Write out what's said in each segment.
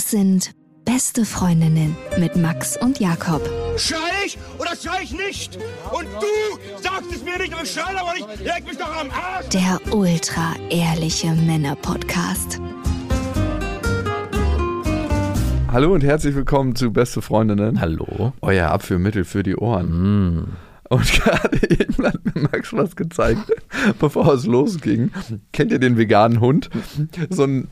Das sind beste Freundinnen mit Max und Jakob. Schrei ich oder schrei ich nicht? Und du sagst es mir nicht, aber ich schrei aber nicht. Leg mich doch am Arsch. Der ultra ehrliche Männer-Podcast. Hallo und herzlich willkommen zu Beste Freundinnen. Hallo. Euer Abführmittel für die Ohren. Und gerade eben hat mir Max was gezeigt, bevor es losging. Kennt ihr den veganen Hund? So, ein,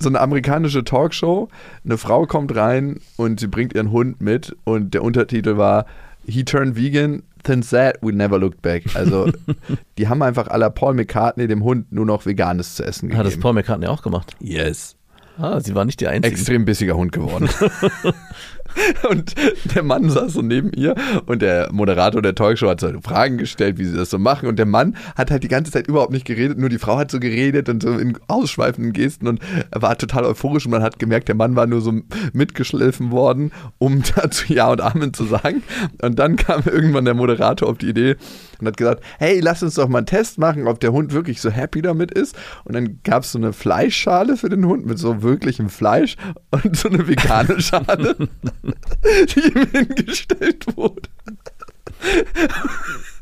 so eine amerikanische Talkshow. Eine Frau kommt rein und sie bringt ihren Hund mit und der Untertitel war He turned vegan, then said we never looked back. Also die haben einfach la Paul McCartney dem Hund nur noch Veganes zu essen gegeben. Hat das Paul McCartney auch gemacht? yes. Ah, sie war nicht die Einzige. extrem bissiger Hund geworden. und der Mann saß so neben ihr und der Moderator der Talkshow hat so Fragen gestellt, wie sie das so machen. Und der Mann hat halt die ganze Zeit überhaupt nicht geredet, nur die Frau hat so geredet und so in ausschweifenden Gesten und war total euphorisch und man hat gemerkt, der Mann war nur so mitgeschliffen worden, um dazu Ja und Amen zu sagen. Und dann kam irgendwann der Moderator auf die Idee und hat gesagt, hey, lass uns doch mal einen Test machen, ob der Hund wirklich so happy damit ist. Und dann gab es so eine Fleischschale für den Hund mit so wirklichem Fleisch und so eine vegane Schale, die ihm hingestellt wurde.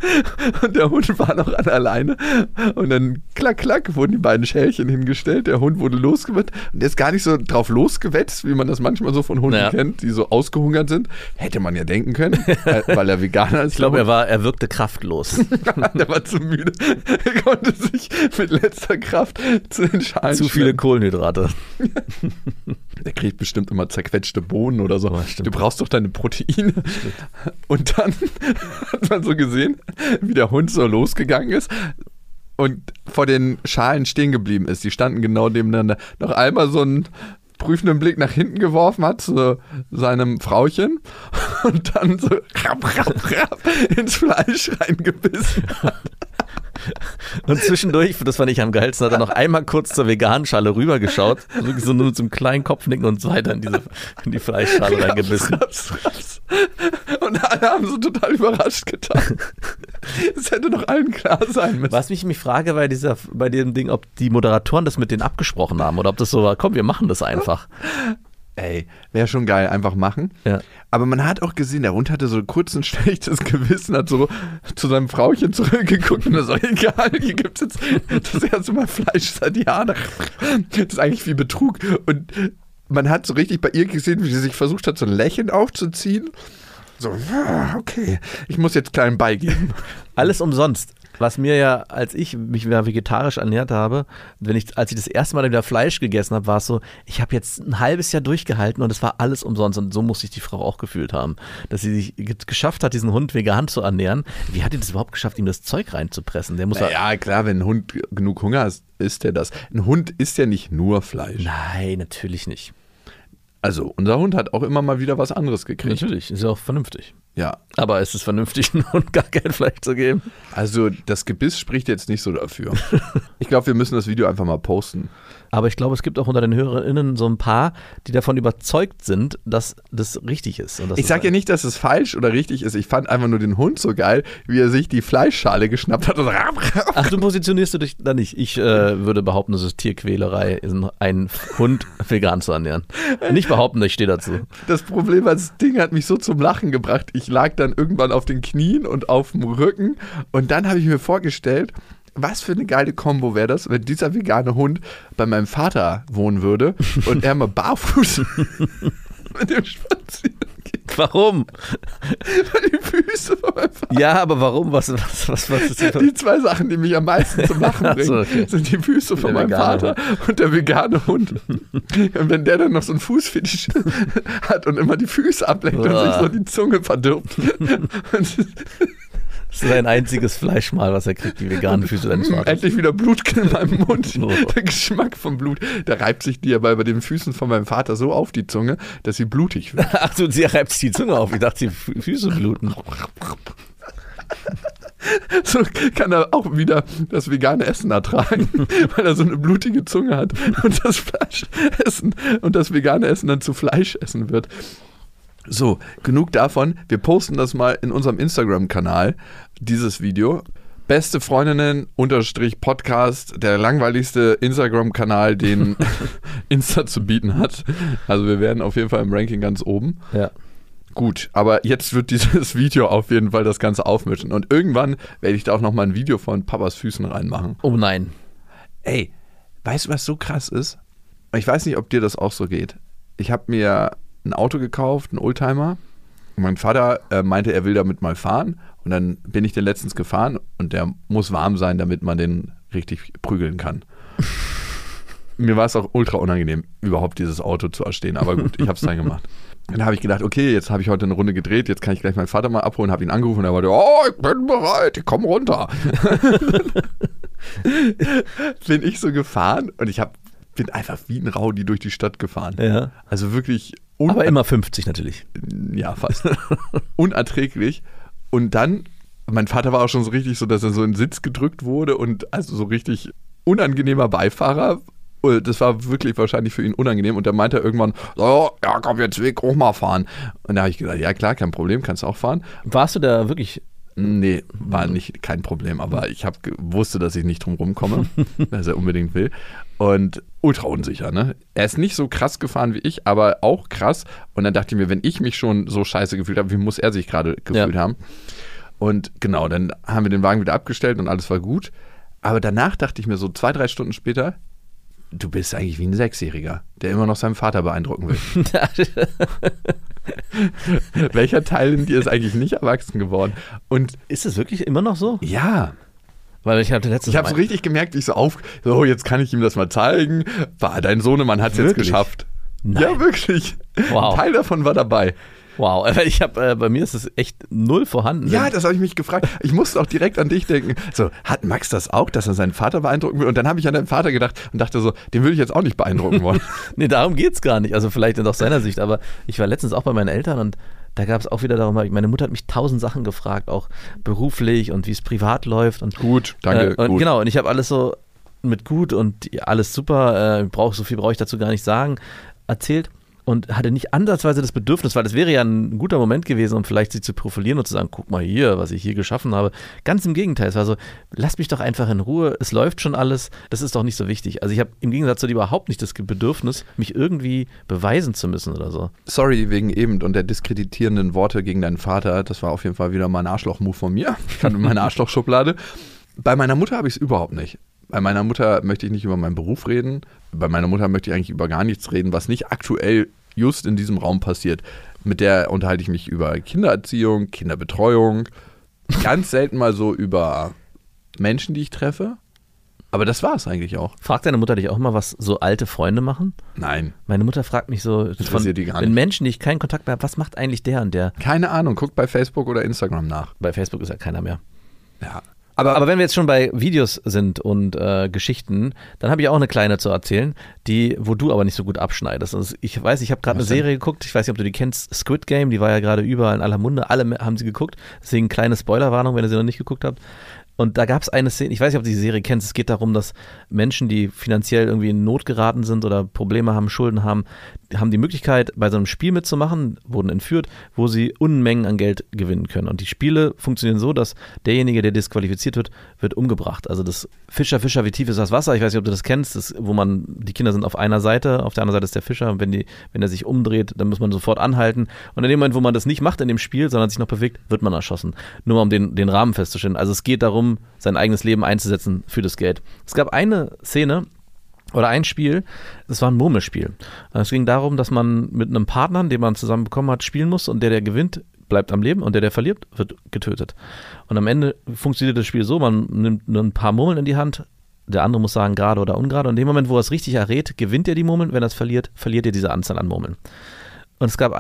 Und der Hund war noch an alleine. Und dann klack, klack wurden die beiden Schälchen hingestellt. Der Hund wurde losgewetzt. Und der ist gar nicht so drauf losgewetzt, wie man das manchmal so von Hunden Ja. kennt, die so ausgehungert sind. Hätte man ja denken können, weil er Veganer ist. ich glaube, er war, er wirkte kraftlos. der war zu müde. Er konnte sich mit letzter Kraft zu den Schalen Zu viele. Kohlenhydrate. Der kriegt bestimmt immer zerquetschte Bohnen oder so. Stimmt. du brauchst doch deine Proteine. Und dann hat man so gesehen, wie der Hund so losgegangen ist und vor den Schalen stehen geblieben ist. Die standen genau nebeneinander. Noch einmal so einen prüfenden Blick nach hinten geworfen hat zu seinem Frauchen und dann so rapp, rapp, rapp ins Fleisch reingebissen. Und zwischendurch, das fand ich am geilsten, hat er noch einmal kurz zur veganen Schale rübergeschaut, wirklich so nur einem kleinen Kopfnicken und so weiter in, diese, in die Fleischschale reingebissen. Raps, raps. Und alle haben so total überrascht getan. Es hätte doch allen klar sein müssen. Was mich mich frage bei, dieser, bei dem Ding, ob die Moderatoren das mit denen abgesprochen haben oder ob das so war, komm, wir machen das einfach. Ey, wäre schon geil, einfach machen. Ja. Aber man hat auch gesehen, der Hund hatte so kurz ein schlechtes Gewissen, hat so zu seinem Frauchen zurückgeguckt und ist egal, hier gibt es jetzt das erste Mal Fleisch seit Jahren. Das ist eigentlich wie Betrug. Und man hat so richtig bei ihr gesehen, wie sie sich versucht hat, so ein Lächeln aufzuziehen. So, okay, ich muss jetzt kleinen beigeben. Alles umsonst. Was mir ja, als ich mich wieder vegetarisch ernährt habe, wenn ich, als ich das erste Mal wieder Fleisch gegessen habe, war es so, ich habe jetzt ein halbes Jahr durchgehalten und es war alles umsonst. Und so muss sich die Frau auch gefühlt haben, dass sie sich ge- geschafft hat, diesen Hund vegan zu ernähren. Wie hat die das überhaupt geschafft, ihm das Zeug reinzupressen? Der muss ja. Ja, klar, wenn ein Hund genug Hunger hat, isst er das. Ein Hund isst ja nicht nur Fleisch. Nein, natürlich nicht. Also, unser Hund hat auch immer mal wieder was anderes gekriegt. Natürlich, ist ja auch vernünftig. Ja, Aber ist es vernünftig, einem Hund gar kein Fleisch zu geben? Also das Gebiss spricht jetzt nicht so dafür. Ich glaube, wir müssen das Video einfach mal posten. Aber ich glaube, es gibt auch unter den HörerInnen so ein paar, die davon überzeugt sind, dass das richtig ist. Ich sage ja nicht, dass es falsch oder richtig ist. Ich fand einfach nur den Hund so geil, wie er sich die Fleischschale geschnappt hat Ach, du positionierst du dich da nicht. Ich äh, würde behaupten, es ist Tierquälerei, einen Hund vegan zu ernähren. Nicht behaupten, ich stehe dazu. Das Problem war, das Ding hat mich so zum Lachen gebracht. Ich lag dann irgendwann auf den Knien und auf dem Rücken und dann habe ich mir vorgestellt, was für eine geile Kombo wäre das, wenn dieser vegane Hund bei meinem Vater wohnen würde und er mal barfuß mit dem spazieren geht. Warum? Die Füße von meinem Vater Ja, aber warum? Was, was, was, was ist hier? Die zwei Sachen, die mich am meisten zum Lachen Ach bringen, so, okay. sind die Füße von meinem Vater und der vegane Hund. und wenn der dann noch so einen Fußfetisch hat und immer die Füße ablenkt und Uah. sich so die Zunge verdirbt. Das ist sein einziges Fleischmal, was er kriegt, die veganen Füße deines Vaters. endlich wieder Blut in meinem Mund. Oh. Der Geschmack vom Blut, der reibt sich dir aber bei den Füßen von meinem Vater so auf die Zunge, dass sie blutig wird. Ach du, sie reibt sich die Zunge auf. Ich dachte, die Fü- Füße bluten. So kann er auch wieder das vegane Essen ertragen, weil er so eine blutige Zunge hat und das Fleisch essen und das vegane Essen dann zu Fleisch essen wird. So, genug davon. Wir posten das mal in unserem Instagram-Kanal, dieses Video. Beste Freundinnen unterstrich Podcast, der langweiligste Instagram-Kanal, den Insta zu bieten hat. Also wir werden auf jeden Fall im Ranking ganz oben. Ja. Gut, aber jetzt wird dieses Video auf jeden Fall das Ganze aufmischen. Und irgendwann werde ich da auch nochmal ein Video von Papas Füßen reinmachen. Oh nein. Ey, weißt du, was so krass ist? Ich weiß nicht, ob dir das auch so geht. Ich habe mir ein Auto gekauft, einen Oldtimer. Und mein Vater äh, meinte, er will damit mal fahren. Und dann bin ich den letztens gefahren und der muss warm sein, damit man den richtig prügeln kann. Mir war es auch ultra unangenehm, überhaupt dieses Auto zu erstehen. Aber gut, ich habe es dann gemacht. Dann habe ich gedacht, okay, jetzt habe ich heute eine Runde gedreht, jetzt kann ich gleich meinen Vater mal abholen, habe ihn angerufen und er meinte, oh, ich bin bereit, ich komm runter. bin ich so gefahren und ich hab, bin einfach wie ein Raudi durch die Stadt gefahren. Ja. Also wirklich Aber immer 50 natürlich. ja, fast. Unerträglich. Und dann, mein Vater war auch schon so richtig so, dass er so in den Sitz gedrückt wurde und also so richtig unangenehmer Beifahrer. Und Das war wirklich wahrscheinlich für ihn unangenehm. Und dann meinte er irgendwann, so, ja, komm, jetzt ich auch mal fahren. Und da habe ich gesagt, ja klar, kein Problem, kannst du auch fahren. Warst du da wirklich Nee, war nicht kein Problem, aber ich hab, wusste, dass ich nicht drum rumkomme, dass er unbedingt will. Und ultra unsicher, ne? Er ist nicht so krass gefahren wie ich, aber auch krass. Und dann dachte ich mir, wenn ich mich schon so scheiße gefühlt habe, wie muss er sich gerade gefühlt Ja. haben? Und genau, dann haben wir den Wagen wieder abgestellt und alles war gut. Aber danach dachte ich mir so zwei, drei Stunden später, du bist eigentlich wie ein Sechsjähriger, der immer noch seinen Vater beeindrucken will. Welcher Teil in dir ist eigentlich nicht erwachsen geworden? Und Ist es wirklich immer noch so? ja, Weil ich hatte letztens Ich habe so richtig gemerkt, ich so auf, so jetzt kann ich ihm das mal zeigen. War dein Sohnemann hat es jetzt geschafft. Nein. Ja, wirklich. Wow. Ein Teil davon war dabei. Wow, ich habe äh, bei mir ist es echt null vorhanden. Ja, das habe ich mich gefragt. Ich musste auch direkt an dich denken. So, hat Max das auch, dass er seinen Vater beeindrucken will? Und dann habe ich an deinen Vater gedacht und dachte so, den würde ich jetzt auch nicht beeindrucken wollen. Nee, darum geht's gar nicht. Also vielleicht aus seiner Sicht, aber ich war letztens auch bei meinen Eltern und da gab es auch wieder darum, meine Mutter hat mich tausend Sachen gefragt, auch beruflich und wie es privat läuft. Und, Gut, danke, Äh, und gut. Genau, und ich habe alles so mit gut und alles super, äh, brauch, so viel brauche ich dazu gar nicht sagen, erzählt und hatte nicht ansatzweise das Bedürfnis, weil das wäre ja ein guter Moment gewesen, um vielleicht sich zu profilieren und zu sagen, guck mal hier, was ich hier geschaffen habe. Ganz im Gegenteil, es war so, lass mich doch einfach in Ruhe, es läuft schon alles, das ist doch nicht so wichtig. Also ich habe im Gegensatz zu dir überhaupt nicht das Bedürfnis, mich irgendwie beweisen zu müssen oder so. Sorry wegen eben und der diskreditierenden Worte gegen deinen Vater. Das war auf jeden Fall wieder mal ein Arschloch-Move von mir. Ich in meine Arschlochschublade. Bei meiner Mutter habe ich es überhaupt nicht. Bei meiner Mutter möchte ich nicht über meinen Beruf reden. Bei meiner Mutter möchte ich eigentlich über gar nichts reden, was nicht aktuell just in diesem Raum passiert. Mit der unterhalte ich mich über Kindererziehung, Kinderbetreuung. Ganz selten mal so über Menschen, die ich treffe. Aber das war es eigentlich auch. Fragt deine Mutter dich auch mal, was so alte Freunde machen? Nein, Meine Mutter fragt mich so, wenn nicht. Menschen, die ich keinen Kontakt mehr habe, was macht eigentlich der und der? keine Ahnung. Guckt bei Facebook oder Instagram nach. Bei Facebook ist ja keiner mehr. Ja. Aber wenn wir jetzt schon bei Videos sind und äh, Geschichten, dann habe ich auch eine kleine zu erzählen, die, wo du aber nicht so gut abschneidest. Also ich weiß, ich habe gerade eine denn? Serie geguckt, ich weiß nicht, ob du die kennst, Squid Game, die war ja gerade überall in aller Munde, alle haben sie geguckt. Deswegen kleine Spoilerwarnung, wenn ihr sie noch nicht geguckt habt. Und da gab es eine Szene, ich weiß nicht, ob du die Serie kennst, es geht darum, dass Menschen, die finanziell irgendwie in Not geraten sind oder Probleme haben, Schulden haben, haben die Möglichkeit, bei so einem Spiel mitzumachen, wurden entführt, wo sie Unmengen an Geld gewinnen können. Und die Spiele funktionieren so, dass derjenige, der disqualifiziert wird, wird umgebracht. Also das Fischer, Fischer, wie tief ist das Wasser? Ich weiß nicht, ob du das kennst, das, wo man, die Kinder sind auf einer Seite, auf der anderen Seite ist der Fischer. Und wenn, die, wenn er sich umdreht, dann muss man sofort anhalten. Und in dem Moment, wo man das nicht macht in dem Spiel, sondern sich noch bewegt, wird man erschossen. Nur mal um den, den Rahmen festzustellen. Also es geht darum, sein eigenes Leben einzusetzen für das Geld. Es gab eine Szene, oder ein Spiel, das war ein Murmelspiel. Es ging darum, dass man mit einem Partner, den man zusammen bekommen hat, spielen muss und der, der gewinnt, bleibt am Leben und der, der verliert, wird getötet. Und am Ende funktioniert das Spiel so, man nimmt ein paar Murmeln in die Hand, der andere muss sagen, gerade oder ungerade. Und in dem Moment, wo er es richtig errät, gewinnt er die Murmeln. Wenn er es verliert, verliert er diese Anzahl an Murmeln. Und es gab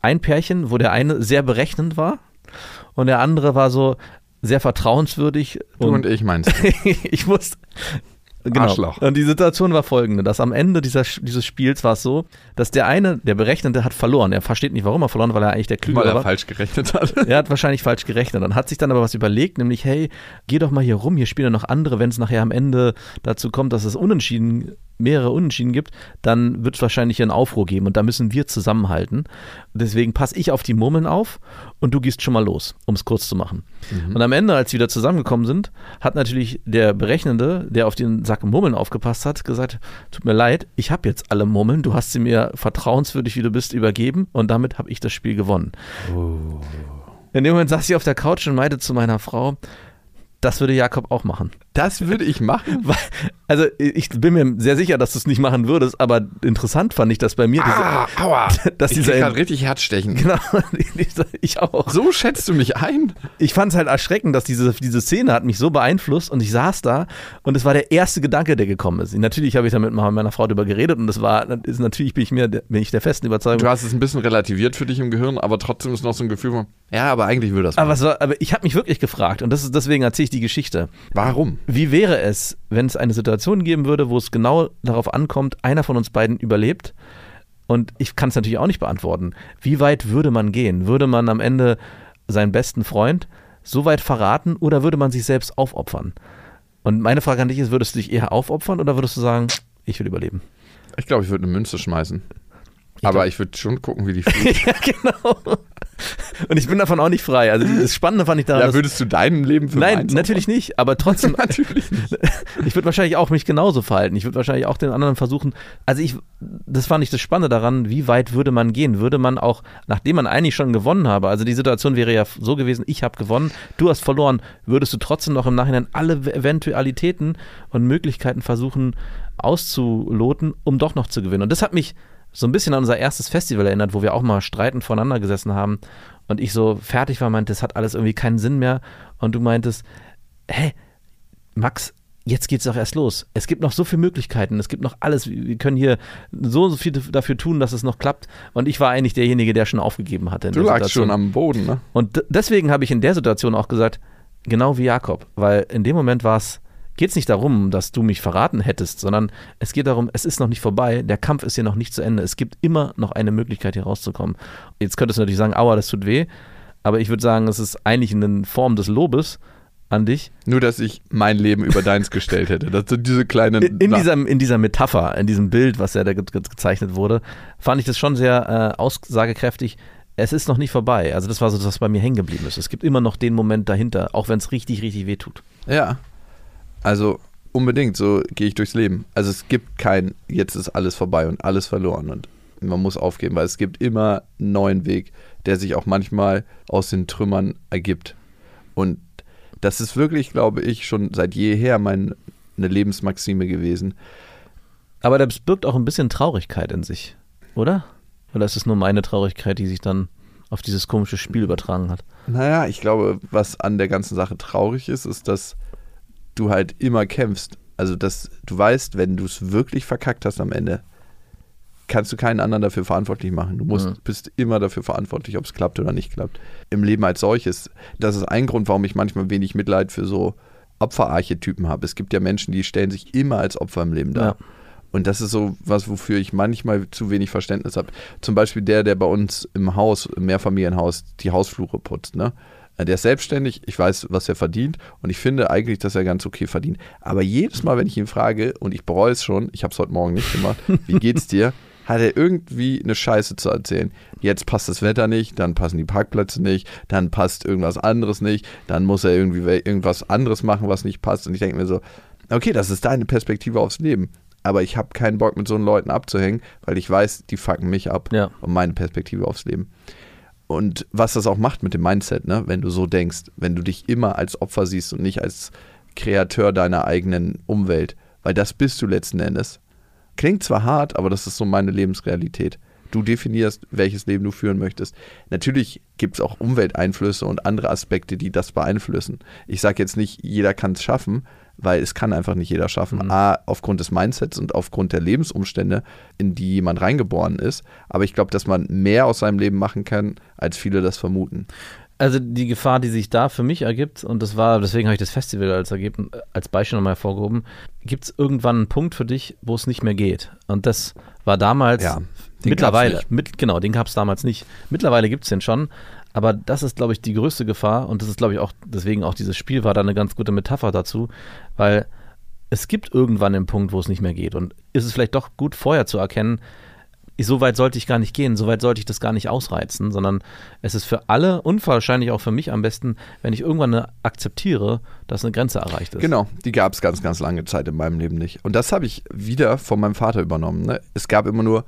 ein Pärchen, wo der eine sehr berechnend war und der andere war so sehr vertrauenswürdig. Du und ich meinst. ich musste. Genau. Arschloch. Und die Situation war folgende, dass am Ende dieser, dieses Spiels war es so, dass der eine, der Berechnende, hat verloren. Er versteht nicht, warum er verloren hat, weil er eigentlich der Klügere Weil er war. falsch gerechnet hat. Er hat wahrscheinlich falsch gerechnet und hat sich dann aber was überlegt, nämlich, hey, geh doch mal hier rum, hier spielen ja noch andere, wenn es nachher am Ende dazu kommt, dass es unentschieden mehrere Unentschieden gibt, dann wird es wahrscheinlich einen Aufruhr geben und da müssen wir zusammenhalten. Deswegen passe ich auf die Murmeln auf und du gehst schon mal los, um es kurz zu machen. Und am Ende, als wir wieder zusammengekommen sind, hat natürlich der Berechnende, der auf den Sack Murmeln aufgepasst hat, gesagt, tut mir leid, ich habe jetzt alle Murmeln, du hast sie mir vertrauenswürdig, wie du bist, übergeben und damit habe ich das Spiel gewonnen. In dem Moment saß ich auf der Couch und meinte zu meiner Frau, das würde Jakob auch machen. Das würde ich machen. Also ich bin mir sehr sicher, dass du es nicht machen würdest, aber interessant fand ich das bei mir. Ah, aua. dass ich dieser- richtig Herzstechen. Genau, ich auch. So schätzt du mich ein? Ich fand es halt erschreckend, dass diese, diese Szene hat mich so beeinflusst und ich saß da und es war der erste Gedanke, der gekommen ist. Natürlich habe ich damit mal mit meiner Frau darüber geredet und das war, ist, natürlich bin ich mir, der- bin ich der festen Überzeugung. Du hast es ein bisschen relativiert für dich im Gehirn, aber trotzdem ist noch so ein Gefühl von, ja, aber eigentlich würde das. aber, es war, aber ich habe mich wirklich gefragt und das ist, deswegen erzähle ich die Geschichte. Warum? Wie wäre es, wenn es eine Situation geben würde, wo es genau darauf ankommt, einer von uns beiden überlebt? Und ich kann es natürlich auch nicht beantworten. Wie weit würde man gehen? Würde man am Ende seinen besten Freund so weit verraten oder würde man sich selbst aufopfern? Und meine Frage an dich ist, würdest du dich eher aufopfern oder würdest du sagen, ich will überleben? Ich glaube, ich würde eine Münze schmeißen. Aber ich würde schon gucken, wie die fliegt. ja, genau. Und ich bin davon auch nicht frei. Also das Spannende fand ich daran, ja, würdest du deinem Leben für Nein, natürlich nicht, aber trotzdem, Natürlich nicht. ich würde wahrscheinlich auch mich genauso verhalten. Ich würde wahrscheinlich auch den anderen versuchen, also ich, das fand ich das Spannende daran, wie weit würde man gehen? Würde man auch, nachdem man eigentlich schon gewonnen habe, also die Situation wäre ja so gewesen, ich habe gewonnen, du hast verloren, würdest du trotzdem noch im Nachhinein alle Eventualitäten und Möglichkeiten versuchen auszuloten, um doch noch zu gewinnen. Und das hat mich so ein bisschen an unser erstes Festival erinnert, wo wir auch mal streitend voneinander gesessen haben und ich so fertig war, meinte, das hat alles irgendwie keinen Sinn mehr und du meintest, hä, Max, jetzt geht's doch erst los. Es gibt noch so viele Möglichkeiten, es gibt noch alles. Wir können hier so viel dafür tun, dass es noch klappt. Und ich war eigentlich derjenige, der schon aufgegeben hatte. Du lagst schon am Boden, ne? Und deswegen habe ich in der Situation auch gesagt, genau wie Jakob, weil in dem Moment war es, geht es nicht darum, dass du mich verraten hättest, sondern es geht darum, es ist noch nicht vorbei, der Kampf ist hier noch nicht zu Ende. Es gibt immer noch eine Möglichkeit, hier rauszukommen. Jetzt könntest du natürlich sagen, aua, das tut weh, aber ich würde sagen, es ist eigentlich eine Form des Lobes an dich, Nur, dass ich mein Leben über deins gestellt hätte. Das sind diese kleinen. in, in, dieser, in dieser Metapher, in diesem Bild, was ja da ge ge gezeichnet wurde, fand ich das schon sehr äh, aussagekräftig. Es ist noch nicht vorbei. Also das war so das, was bei mir hängen geblieben ist. Es gibt immer noch den Moment dahinter, auch wenn es richtig, richtig weh tut. Ja. Also unbedingt, so gehe ich durchs Leben. Also es gibt kein, jetzt ist alles vorbei und alles verloren und man muss aufgeben, weil es gibt immer einen neuen Weg, der sich auch manchmal aus den Trümmern ergibt. Und das ist wirklich, glaube ich, schon seit jeher meine Lebensmaxime gewesen. Aber das birgt auch ein bisschen Traurigkeit in sich, oder? Oder ist es nur meine Traurigkeit, die sich dann auf dieses komische Spiel übertragen hat? Naja, ich glaube, was an der ganzen Sache traurig ist, ist, dass du halt immer kämpfst. Also, dass du weißt, wenn du es wirklich verkackt hast am Ende, kannst du keinen anderen dafür verantwortlich machen. Du musst, Mhm. bist immer dafür verantwortlich, ob es klappt oder nicht klappt. Im Leben als solches. Das ist ein Grund, warum ich manchmal wenig Mitleid für so Opferarchetypen habe. Es gibt ja Menschen, die stellen sich immer als Opfer im Leben dar. Ja. Und das ist so was, wofür ich manchmal zu wenig Verständnis habe. Zum Beispiel der, der bei uns im Haus, im Mehrfamilienhaus, die Hausflure putzt. Ne? Der ist selbstständig, ich weiß, was er verdient und ich finde eigentlich, dass er ganz okay verdient. Aber jedes Mal, wenn ich ihn frage, und ich bereue es schon, ich habe es heute Morgen nicht gemacht, wie geht's dir? Hat er irgendwie eine Scheiße zu erzählen. Jetzt passt das Wetter nicht, dann passen die Parkplätze nicht, dann passt irgendwas anderes nicht, dann muss er irgendwie irgendwas anderes machen, was nicht passt. Und ich denke mir so, okay, das ist deine Perspektive aufs Leben. Aber ich habe keinen Bock, mit so Leuten abzuhängen, weil ich weiß, die fucken mich ab Ja. und meine Perspektive aufs Leben. Und was das auch macht mit dem Mindset, ne? wenn du so denkst, wenn du dich immer als Opfer siehst und nicht als Kreateur deiner eigenen Umwelt, weil das bist du letzten Endes. Klingt zwar hart, aber das ist so meine Lebensrealität. Du definierst, welches Leben du führen möchtest. Natürlich gibt es auch Umwelteinflüsse und andere Aspekte, die das beeinflussen. Ich sage jetzt nicht, jeder kann es schaffen, weil es kann einfach nicht jeder schaffen. A, aufgrund des Mindsets und aufgrund der Lebensumstände, in die jemand reingeboren ist. Aber ich glaube, dass man mehr aus seinem Leben machen kann, als viele das vermuten. Also die Gefahr, die sich da für mich ergibt, und das war, deswegen habe ich das Festival als, Ergebnis, als Beispiel nochmal hervorgehoben, gibt es irgendwann einen Punkt für dich, wo es nicht mehr geht. Und das war damals Ja, mittlerweile, mit, genau, den gab es damals nicht. Mittlerweile gibt es den schon, aber das ist, glaube ich, die größte Gefahr und das ist, glaube ich, auch, deswegen auch dieses Spiel war da eine ganz gute Metapher dazu, weil es gibt irgendwann einen Punkt, wo es nicht mehr geht. Und ist es vielleicht doch gut, vorher zu erkennen, so weit sollte ich gar nicht gehen, so weit sollte ich das gar nicht ausreizen, sondern es ist für alle und wahrscheinlich auch für mich am besten, wenn ich irgendwann akzeptiere, dass eine Grenze erreicht ist. Genau, die gab es ganz, ganz lange Zeit in meinem Leben nicht. Und das habe ich wieder von meinem Vater übernommen. Ne? Es gab immer nur,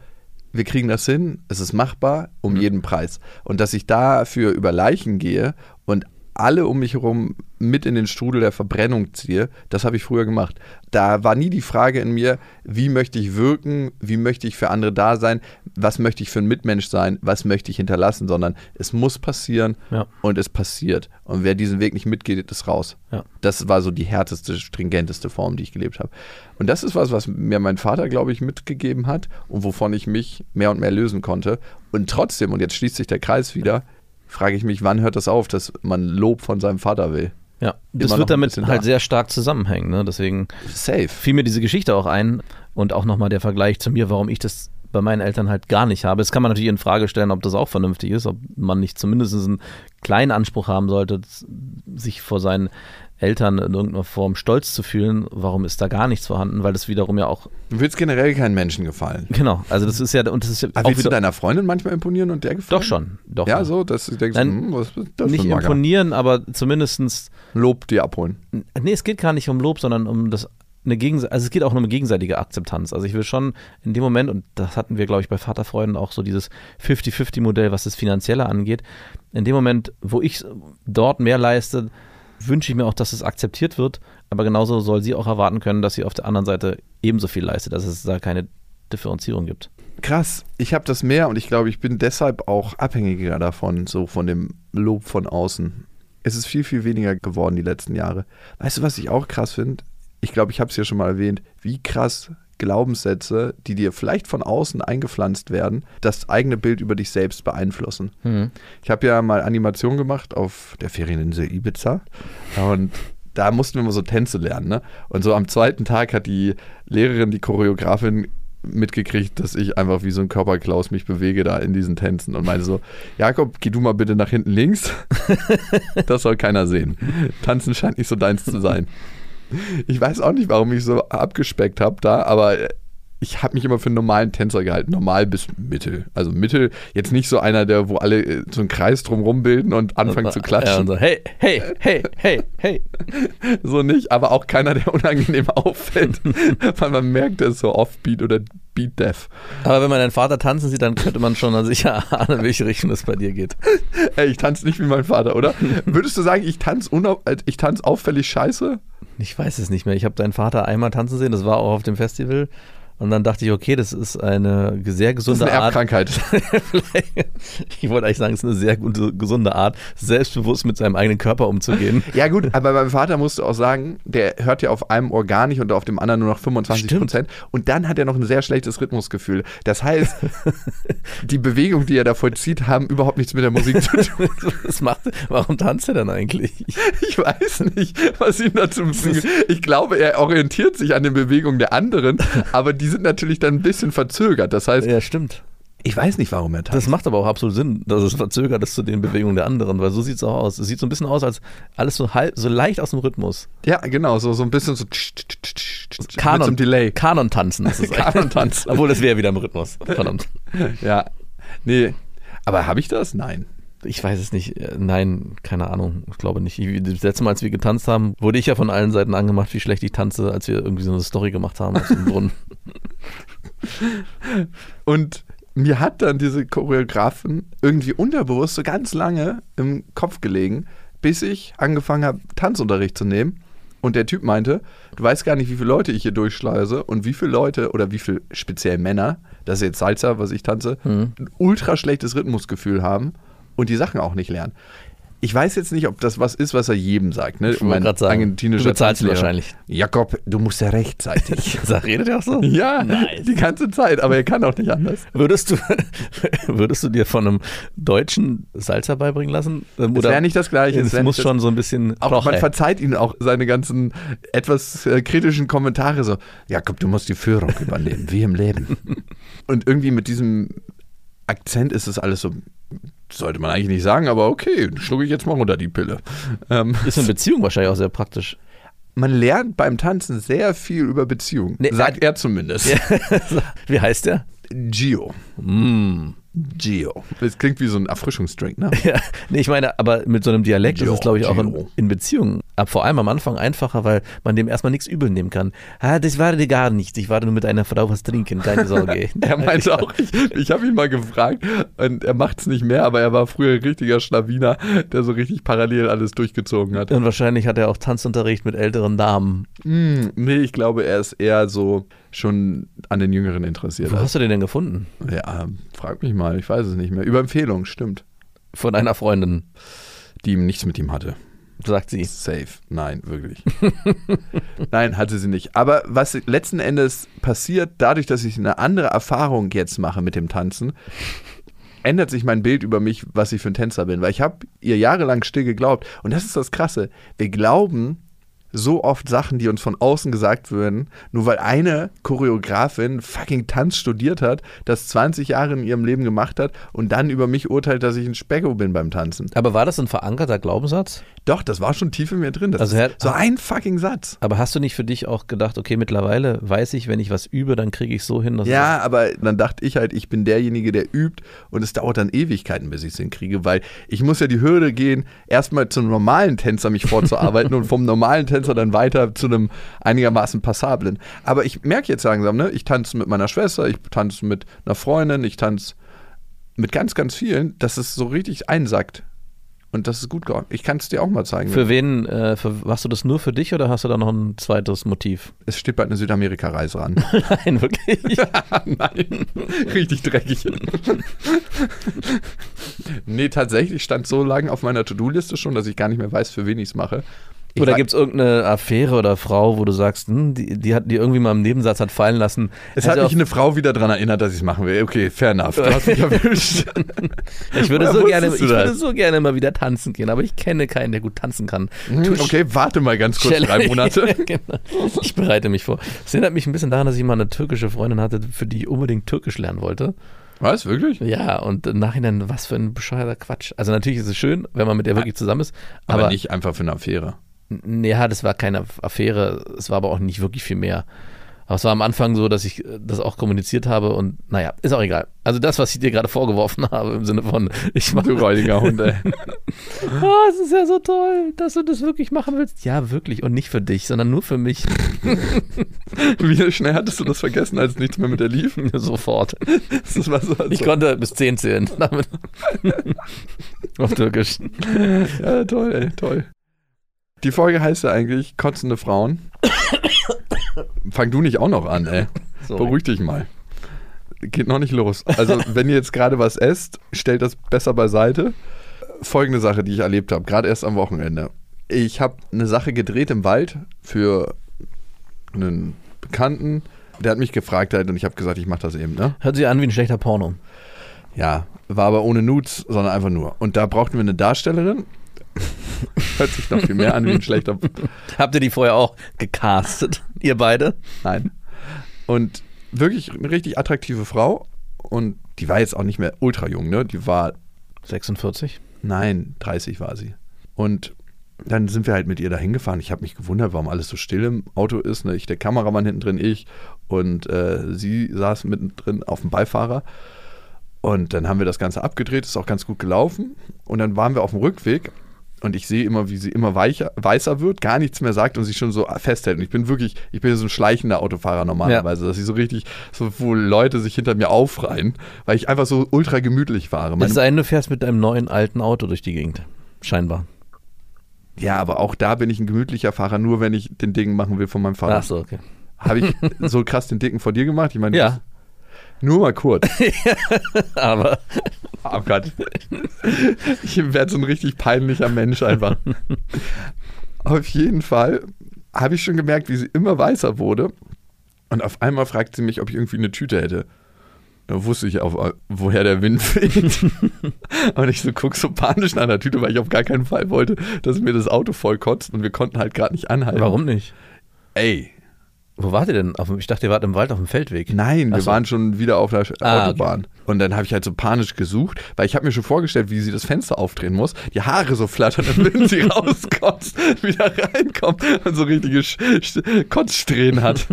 wir kriegen das hin, es ist machbar, um Mhm. jeden Preis. Und dass ich dafür über Leichen gehe und alle um mich herum mit in den Strudel der Verbrennung ziehe, das habe ich früher gemacht. Da war nie die Frage in mir, wie möchte ich wirken, wie möchte ich für andere da sein, was möchte ich für ein Mitmensch sein, was möchte ich hinterlassen, sondern es muss passieren Ja. und es passiert. Und wer diesen Weg nicht mitgeht, ist raus. Ja. Das war so die härteste, stringenteste Form, die ich gelebt habe. Und das ist was, was mir mein Vater, glaube ich, mitgegeben hat und wovon ich mich mehr und mehr lösen konnte. Und trotzdem, und jetzt schließt sich der Kreis wieder, frage ich mich, wann hört das auf, dass man Lob von seinem Vater will? Ja, das Immer wird damit halt da. sehr stark zusammenhängen. Ne? Deswegen Safe. fiel mir diese Geschichte auch ein und auch nochmal der Vergleich zu mir, warum ich das bei meinen Eltern halt gar nicht habe. Das kann man natürlich in Frage stellen, ob das auch vernünftig ist, ob man nicht zumindest einen kleinen Anspruch haben sollte, sich vor seinen Eltern in irgendeiner Form stolz zu fühlen. Warum ist da gar nichts vorhanden? Weil das wiederum ja auch, Du willst generell keinen Menschen gefallen. genau, also das ist ja, und das ist ja Aber willst du deiner Freundin manchmal imponieren und der gefallen? doch schon, doch. Ja, so, dass du denkst, Nein, hm, was ist das Nicht imponieren, aber zumindestens Lob dir abholen. Nee, es geht gar nicht um Lob, sondern um das eine Gegense also es geht auch um eine gegenseitige Akzeptanz. Also ich will schon in dem Moment, und das hatten wir, glaube ich, bei Vaterfreunden auch so dieses 50-50-Modell, was das Finanzielle angeht, in dem Moment, wo ich dort mehr leiste, wünsche ich mir auch, dass es akzeptiert wird, aber genauso soll sie auch erwarten können, dass sie auf der anderen Seite ebenso viel leistet, dass es da keine Differenzierung gibt. Krass, ich habe das mehr und ich glaube, ich bin deshalb auch abhängiger davon, so von dem Lob von außen. Es ist viel, viel weniger geworden die letzten Jahre. Weißt du, was ich auch krass finde? Ich glaube, ich habe es ja schon mal erwähnt, wie krass Glaubenssätze, die dir vielleicht von außen eingepflanzt werden, das eigene Bild über dich selbst beeinflussen. Ich habe ja mal Animation gemacht auf der Ferieninsel Ibiza und da mussten wir mal so Tänze lernen. Ne? Und so am zweiten Tag hat die Lehrerin, die Choreografin, mitgekriegt, dass ich einfach wie so ein Körperklaus mich bewege da in diesen Tänzen und meinte so, Jakob, geh du mal bitte nach hinten links. das soll keiner sehen. Tanzen scheint nicht so deins zu sein. Ich weiß auch nicht, warum ich so abgespeckt habe da, aber ich habe mich immer für einen normalen Tänzer gehalten, normal bis mittel. Also mittel, jetzt nicht so einer, der, wo alle äh, so einen Kreis drumrum bilden und anfangen zu Ja, klatschen. und so, hey, hey, hey, hey, hey. So nicht, aber auch keiner, der unangenehm auffällt, weil man merkt, der ist so offbeat oder beat deaf. Aber wenn man deinen Vater tanzen sieht, dann könnte man schon sicher ahnen, in welche Richtung es bei dir geht. Ey, ich tanze nicht wie mein Vater, oder? Würdest du sagen, ich tanze äh, ich tanze auffällig scheiße? Ich weiß es nicht mehr. Ich habe deinen Vater einmal tanzen sehen, das war auch auf dem Festival. Und dann dachte ich, okay, das ist eine sehr Das ist gesunde eine Art. Erbkrankheit. ich wollte eigentlich sagen, es ist eine sehr gute, gesunde Art, selbstbewusst mit seinem eigenen Körper umzugehen. Ja gut, aber beim Vater musst du auch sagen, der hört ja auf einem Ohr gar nicht und auf dem anderen nur noch 25 Prozent. Und dann hat er noch ein sehr schlechtes Rhythmusgefühl. Das heißt, die Bewegungen, die er da vollzieht, haben überhaupt nichts mit der Musik zu tun. Was macht, warum tanzt er dann eigentlich? Ich weiß nicht, was ihn dazu bringt. Ich glaube, er orientiert sich an den Bewegungen der anderen, aber die sind natürlich dann ein bisschen verzögert. Das heißt, Ja, stimmt. ich weiß nicht, warum er tanzt. Das macht aber auch absolut Sinn, dass es verzögert ist zu den Bewegungen der anderen, weil so sieht es auch aus. Es sieht so ein bisschen aus, als alles so, halb, so leicht aus dem Rhythmus. Ja, genau, so, so ein bisschen so tsch, tsch, tsch, tsch, tsch, mit so Kanon, einem Delay. Kanon-Tanzen ist es eigentlich. Kanon-Tanzen. Obwohl, das wäre wieder im Rhythmus. Verdammt. Ja, nee. Aber habe ich das? Nein. Ich weiß es nicht. Äh, Nein, keine Ahnung. Ich glaube nicht. Ich- Das letzte Mal, als wir getanzt haben, wurde ich ja von allen Seiten angemacht, wie schlecht ich tanze, als wir irgendwie so eine Story gemacht haben aus dem Brunnen. Und mir hat dann diese Choreografin irgendwie unterbewusst so ganz lange im Kopf gelegen, bis ich angefangen habe, Tanzunterricht zu nehmen. Und der Typ meinte, du weißt gar nicht, wie viele Leute ich hier durchschleuse und wie viele Leute oder wie viele speziell Männer, das ist jetzt Salsa, was ich tanze, ein ultra schlechtes Rhythmusgefühl haben und die Sachen auch nicht lernen. Ich weiß jetzt nicht, ob das was ist, was er jedem sagt. Ne? Ich wollte gerade sagen, argentinischer du bezahlst ihn wahrscheinlich. Jakob, du musst ja rechtzeitig. Sag, redet er auch so? ja, Nice. die ganze Zeit, aber er kann auch nicht anders. Würdest du, würdest du dir von einem Deutschen Salsa beibringen lassen? Ähm, Es wäre nicht das Gleiche. Es muss schon so ein bisschen das, auch, man Proche. verzeiht ihnen auch seine ganzen etwas äh, kritischen Kommentare so, Jakob, du musst die Führung übernehmen, wie im Leben. Und irgendwie mit diesem Akzent ist es alles so, sollte man eigentlich nicht sagen, aber okay, schlucke ich jetzt mal runter die Pille. Ähm, Ist in Beziehung wahrscheinlich auch sehr praktisch. man lernt beim Tanzen sehr viel über Beziehungen. Nee, sagt äh, er zumindest. Wie heißt der? Gio. Mm. Gio. Das klingt wie so ein Erfrischungsdrink, ne? Ja, nee, ich meine, aber mit so einem Dialekt ist Gio, es, glaube ich, auch in, in Beziehungen, ab vor allem am Anfang einfacher, weil man dem erstmal nichts übel nehmen kann. Ah, das war dir gar nichts. Ich war nur mit einer Frau was trinken, keine Sorge. Er meinte auch, ich, ich habe ihn mal gefragt und er macht es nicht mehr, aber er war früher ein richtiger Schlawiner, der so richtig parallel alles durchgezogen hat. Und wahrscheinlich hat er auch Tanzunterricht mit älteren Damen. Hm, nee, ich glaube, er ist eher so schon an den Jüngeren interessiert. Wo hast du den denn gefunden? Ja, frag mich mal, ich weiß es nicht mehr. Über Empfehlung, stimmt. Von einer Freundin, Die nichts mit ihm hatte. sagt sie. Safe. Nein, wirklich. Nein, hatte sie nicht. Aber was letzten Endes passiert, dadurch, dass ich eine andere Erfahrung jetzt mache mit dem Tanzen, ändert sich mein Bild über mich, was ich für ein Tänzer bin. Weil ich habe ihr jahrelang still geglaubt. Und das ist das Krasse. Wir glauben so oft Sachen, die uns von außen gesagt würden, nur weil eine Choreografin fucking Tanz studiert hat, das 20 Jahre in ihrem Leben gemacht hat und dann über mich urteilt, dass ich ein Specko bin beim Tanzen. Aber war das ein verankerter Glaubenssatz? Doch, das war schon tief in mir drin. Das Also er- so ein fucking Satz. Aber hast du nicht für dich auch gedacht, okay, mittlerweile weiß ich, wenn ich was übe, dann kriege ich so hin, dass Ja, aber dann dachte ich halt, ich bin derjenige, der übt und es dauert dann Ewigkeiten, bis ich es hinkriege, weil ich muss ja die Hürde gehen, erstmal zum normalen Tänzer mich vorzuarbeiten und vom normalen Tänzer dann weiter zu einem einigermaßen passablen. Aber ich merke jetzt langsam, ne, ich tanze mit meiner Schwester, ich tanze mit einer Freundin, ich tanze mit ganz, ganz vielen, dass es so richtig einsackt. Und das ist gut geworden. Ich kann es dir auch mal zeigen. Für wen, äh, für, machst du das nur für dich oder hast du da noch ein zweites Motiv? es steht bald eine Südamerika-Reise ran. Nein, wirklich. Nein, richtig dreckig. nee, tatsächlich stand so lange auf meiner To-Do-Liste schon, dass ich gar nicht mehr weiß, für wen ich es mache. Ich oder gibt es irgendeine Affäre oder Frau, wo du sagst, hm, die, die hat die irgendwie mal im Nebensatz hat fallen lassen. es hat mich eine Frau wieder daran erinnert, dass ich es machen will. Okay, fair enough. Du hast mich erwischt. ich würde, so gerne, ich würde so gerne mal wieder tanzen gehen, aber ich kenne keinen, der gut tanzen kann. Hm, okay, warte mal ganz kurz, drei Monate. genau. Ich bereite mich vor. Es erinnert mich ein bisschen daran, dass ich mal eine türkische Freundin hatte, für die ich unbedingt Türkisch lernen wollte. Was, wirklich? Ja, und im Nachhinein, was für ein bescheuerter Quatsch. Also natürlich ist es schön, wenn man mit der wirklich zusammen ist, Aber, aber, nicht einfach für eine Affäre. N- Ja, das war keine Affäre, es war aber auch nicht wirklich viel mehr. Aber es war am Anfang so, dass ich äh, das auch kommuniziert habe und naja, ist auch egal. Also das, was ich dir gerade vorgeworfen habe, im Sinne von, ich mache, Du räudiger Hund, ey. oh, es ist ja so toll, dass du das wirklich machen willst. Ja, wirklich und nicht für dich, sondern nur für mich. Wie schnell hattest du das vergessen, als nichts mehr mit der lief? Sofort. So, als Ich konnte bis 10 zählen. Auf Türkisch. Ja, toll, ey, toll. Die Folge heißt ja eigentlich Kotzende Frauen. Fang du nicht auch noch an, ey. Sorry. Beruhig dich mal. Geht noch nicht los. Also, wenn ihr jetzt gerade was esst, stellt das besser beiseite. Folgende Sache, die ich erlebt habe, gerade erst am Wochenende. Ich habe eine Sache gedreht im Wald für einen Bekannten. Der hat mich gefragt halt und ich habe gesagt, ich mache das eben, ne? Hört sich an wie ein schlechter Porno. Ja, war aber ohne Nudes, sondern einfach nur. Und da brauchten wir eine Darstellerin. Hört sich noch viel mehr an wie ein schlechter. Habt ihr die vorher auch gecastet? Ihr beide? Nein. Und wirklich eine richtig attraktive Frau. Und die war jetzt auch nicht mehr ultra jung, ne? Die war, 46? nein, 30 war sie. Und dann sind wir halt mit ihr da hingefahren. Ich habe mich gewundert, warum alles so still im Auto ist. Ne? Ich, der Kameramann hinten drin, ich. Und äh, sie saß mittendrin auf dem Beifahrer. Und dann haben wir das Ganze abgedreht, ist auch ganz gut gelaufen. Und dann waren wir auf dem Rückweg und ich sehe immer, wie sie immer weicher, weißer wird, gar nichts mehr sagt und sich schon so festhält. Und ich bin wirklich, ich bin so ein schleichender Autofahrer normalerweise, dass ich so richtig, so wo Leute sich hinter mir aufreihen, weil ich einfach so ultra gemütlich fahre. Es Meine, sei denn, du fährst mit deinem neuen alten Auto durch die Gegend. Scheinbar. ja, aber auch da bin ich ein gemütlicher Fahrer, nur wenn ich den Ding machen will von meinem Vater. Ach so, okay. Habe ich so krass den Dicken vor dir gemacht? Ich meine, Ja. Nur mal kurz. Aber Oh Gott. Ich werde so ein richtig peinlicher Mensch einfach. Auf jeden Fall habe ich schon gemerkt, wie sie immer weißer wurde. Und auf einmal fragt sie mich, ob ich irgendwie eine Tüte hätte. Da wusste ich auch, woher der Wind weht. und ich so guck so panisch nach der Tüte, weil ich auf gar keinen Fall wollte, dass mir das Auto voll kotzt und wir konnten halt gerade nicht anhalten. warum nicht? Ey, Wo wart ihr denn? Ich dachte, ihr wart im Wald auf dem Feldweg. Nein, wir Ach so. waren schon wieder auf der Ah, Autobahn. Und dann habe ich halt so panisch gesucht, weil ich habe mir schon vorgestellt, wie sie das Fenster aufdrehen muss, die Haare so flattern, und wenn sie rauskotzt, wieder reinkommt und so richtige Sch Sch Kotzsträhnen hat.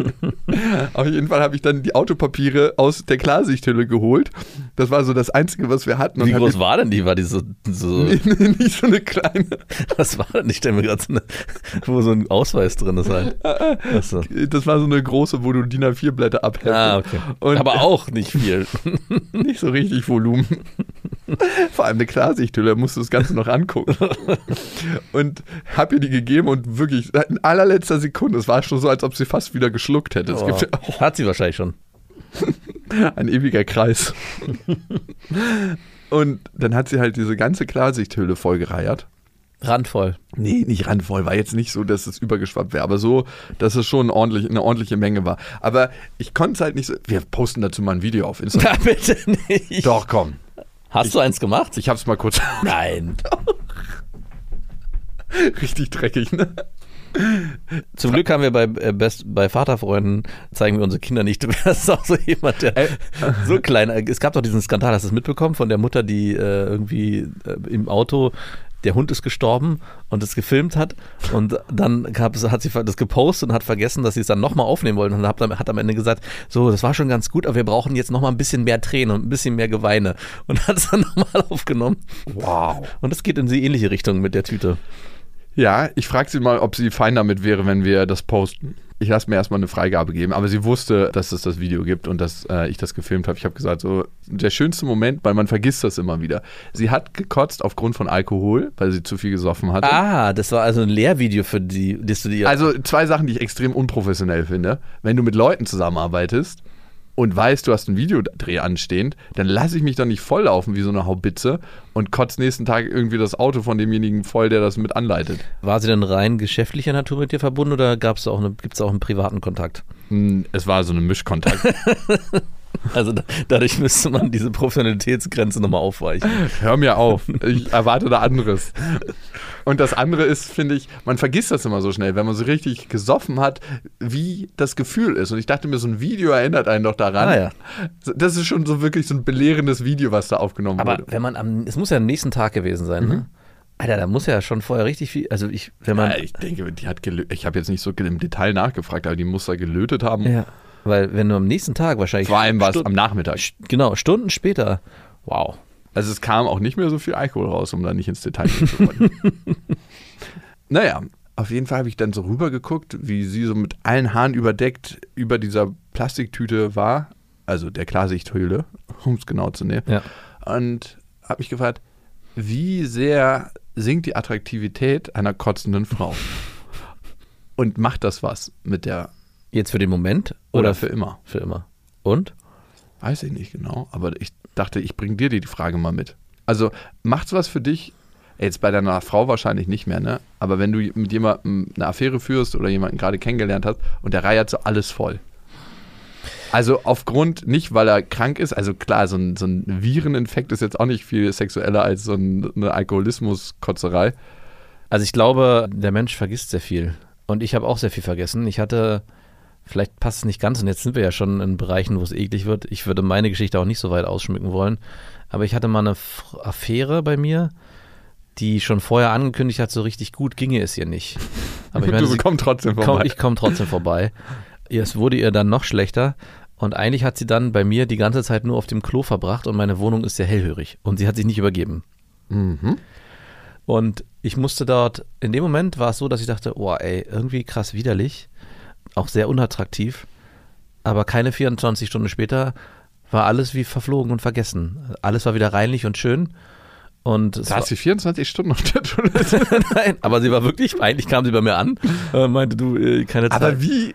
auf jeden Fall habe ich dann die Autopapiere aus der Klarsichthülle geholt. Das war so das Einzige, was wir hatten. Wie groß war denn die? War die so, so nicht so eine kleine. was war denn? Ich stelle mir gerade so eine, wo so ein Ausweis drin ist halt. Achso. Das war so eine große, wo du DIN A4 Blätter abhältst. Ah, okay. Und Aber auch nicht viel. nicht so richtig Volumen. Vor allem eine Klarsichthülle, musst du das Ganze noch angucken. Und hab ihr die gegeben und wirklich in allerletzter Sekunde, es war schon so, als ob sie fast wieder geschluckt hätte. Oh. gibt Hat sie wahrscheinlich schon. ein ewiger Kreis. Und dann hat sie halt diese ganze Klarsichthülle vollgereiert. Randvoll. Nee, nicht randvoll. War jetzt nicht so, dass es übergeschwappt wäre, aber so, dass es schon ordentlich, eine ordentliche Menge war. Aber ich konnte es halt nicht so. Wir posten dazu mal ein Video auf Instagram. Ja, bitte nicht. Doch, komm. Hast du eins gemacht? Ich hab's mal kurz. Nein. Richtig dreckig, ne? Zum Glück haben wir bei, äh, Best, bei Vaterfreunden, zeigen wir unsere Kinder nicht. Du wärst auch so jemand, der Äh. so klein. Es gab doch diesen Skandal, hast du es mitbekommen, von der Mutter, die äh, irgendwie äh, im Auto, der Hund ist gestorben und es gefilmt hat. Und dann gab hat sie das gepostet und hat vergessen, dass sie es dann nochmal aufnehmen wollten. Und hat, am- hat am Ende gesagt: So, das war schon ganz gut, aber wir brauchen jetzt nochmal ein bisschen mehr Tränen und ein bisschen mehr Geweine. Und hat es dann nochmal aufgenommen. Wow. Und es geht in die ähnliche Richtung mit der Tüte. Ja, ich frage sie mal, ob sie fein damit wäre, wenn wir das posten. Ich lasse mir erstmal eine Freigabe geben, aber sie wusste, dass es das Video gibt und dass äh, ich das gefilmt habe. Ich habe gesagt, so der schönste Moment, weil man vergisst das immer wieder. Sie hat gekotzt aufgrund von Alkohol, weil sie zu viel gesoffen hatte. Ah, das war also ein Lehrvideo für die, das du dir. Also zwei Sachen, die ich extrem unprofessionell finde. Wenn du mit Leuten zusammenarbeitest und weißt, du hast einen Videodreh anstehend, dann lasse ich mich doch nicht volllaufen wie so eine Haubitze und kotze nächsten Tag irgendwie das Auto von demjenigen voll, der das mit anleitet. War sie denn rein geschäftlicher Natur mit dir verbunden oder gab's da auch eine, gibt's da auch einen privaten Kontakt? Hm, Es war so ein Mischkontakt. Also da, dadurch müsste man diese Professionalitätsgrenze nochmal aufweichen. Hör mir auf. Ich erwarte da anderes. Und das andere ist, finde ich, man vergisst das immer so schnell, wenn man so richtig gesoffen hat, wie das Gefühl ist. Und ich dachte mir, so ein Video erinnert einen doch daran. Ah, ja. Das ist schon so wirklich so ein belehrendes Video, was da aufgenommen Aber wurde. wenn man am, es muss ja am nächsten Tag gewesen sein, ne? Alter, da muss ja schon vorher richtig viel, also ich, wenn man, Ja, ich denke, die hat gelö- ich habe jetzt nicht so im Detail nachgefragt, aber die muss da gelötet haben. ja, weil wenn du am nächsten Tag wahrscheinlich, Vor allem war es am Nachmittag. genau, Stunden später, wow. Also es kam auch nicht mehr so viel Alkohol raus, um da nicht ins Detail zu wollen. naja, auf jeden Fall habe ich dann so rübergeguckt, wie sie so mit allen Haaren überdeckt über dieser Plastiktüte war, also der Klarsichthülle, um es genau zu nehmen. Ja. Und habe mich gefragt, wie sehr sinkt die Attraktivität einer kotzenden Frau? Und macht das was mit der, Jetzt für den Moment oder, oder, für immer? für immer? Und? Weiß ich nicht genau, aber ich dachte, ich bringe dir die Frage mal mit. Also, macht's was für dich? Jetzt bei deiner Frau wahrscheinlich nicht mehr, ne? Aber wenn du mit jemandem eine Affäre führst oder jemanden gerade kennengelernt hast und der reiert so alles voll. Also aufgrund, nicht weil er krank ist, also klar, so ein, so ein Vireninfekt ist jetzt auch nicht viel sexueller als so ein, eine Alkoholismus-Kotzerei. Also ich glaube, der Mensch vergisst sehr viel. Und ich habe auch sehr viel vergessen. Ich hatte, vielleicht passt es nicht ganz, und jetzt sind wir ja schon in Bereichen, wo es eklig wird. Ich würde meine Geschichte auch nicht so weit ausschmücken wollen. Aber ich hatte mal eine Affäre bei mir, die schon vorher angekündigt hat, so richtig gut ginge es ihr nicht. Aber ich meine, du kommst trotzdem vorbei. komm, ich komme trotzdem vorbei. Es wurde ihr dann noch schlechter. Und eigentlich hat sie dann bei mir die ganze Zeit nur auf dem Klo verbracht und meine Wohnung ist sehr hellhörig. Und sie hat sich nicht übergeben. mhm. Und ich musste dort, in dem Moment war es so, dass ich dachte, oh ey, irgendwie krass widerlich, auch sehr unattraktiv. Aber keine 24 Stunden später war alles wie verflogen und vergessen. Alles war wieder reinlich und schön. Und Da hast du 24 Stunden auf der Toilette. Nein, aber sie war wirklich, eigentlich kam sie bei mir an, äh, meinte du, äh, keine Zeit. Aber wie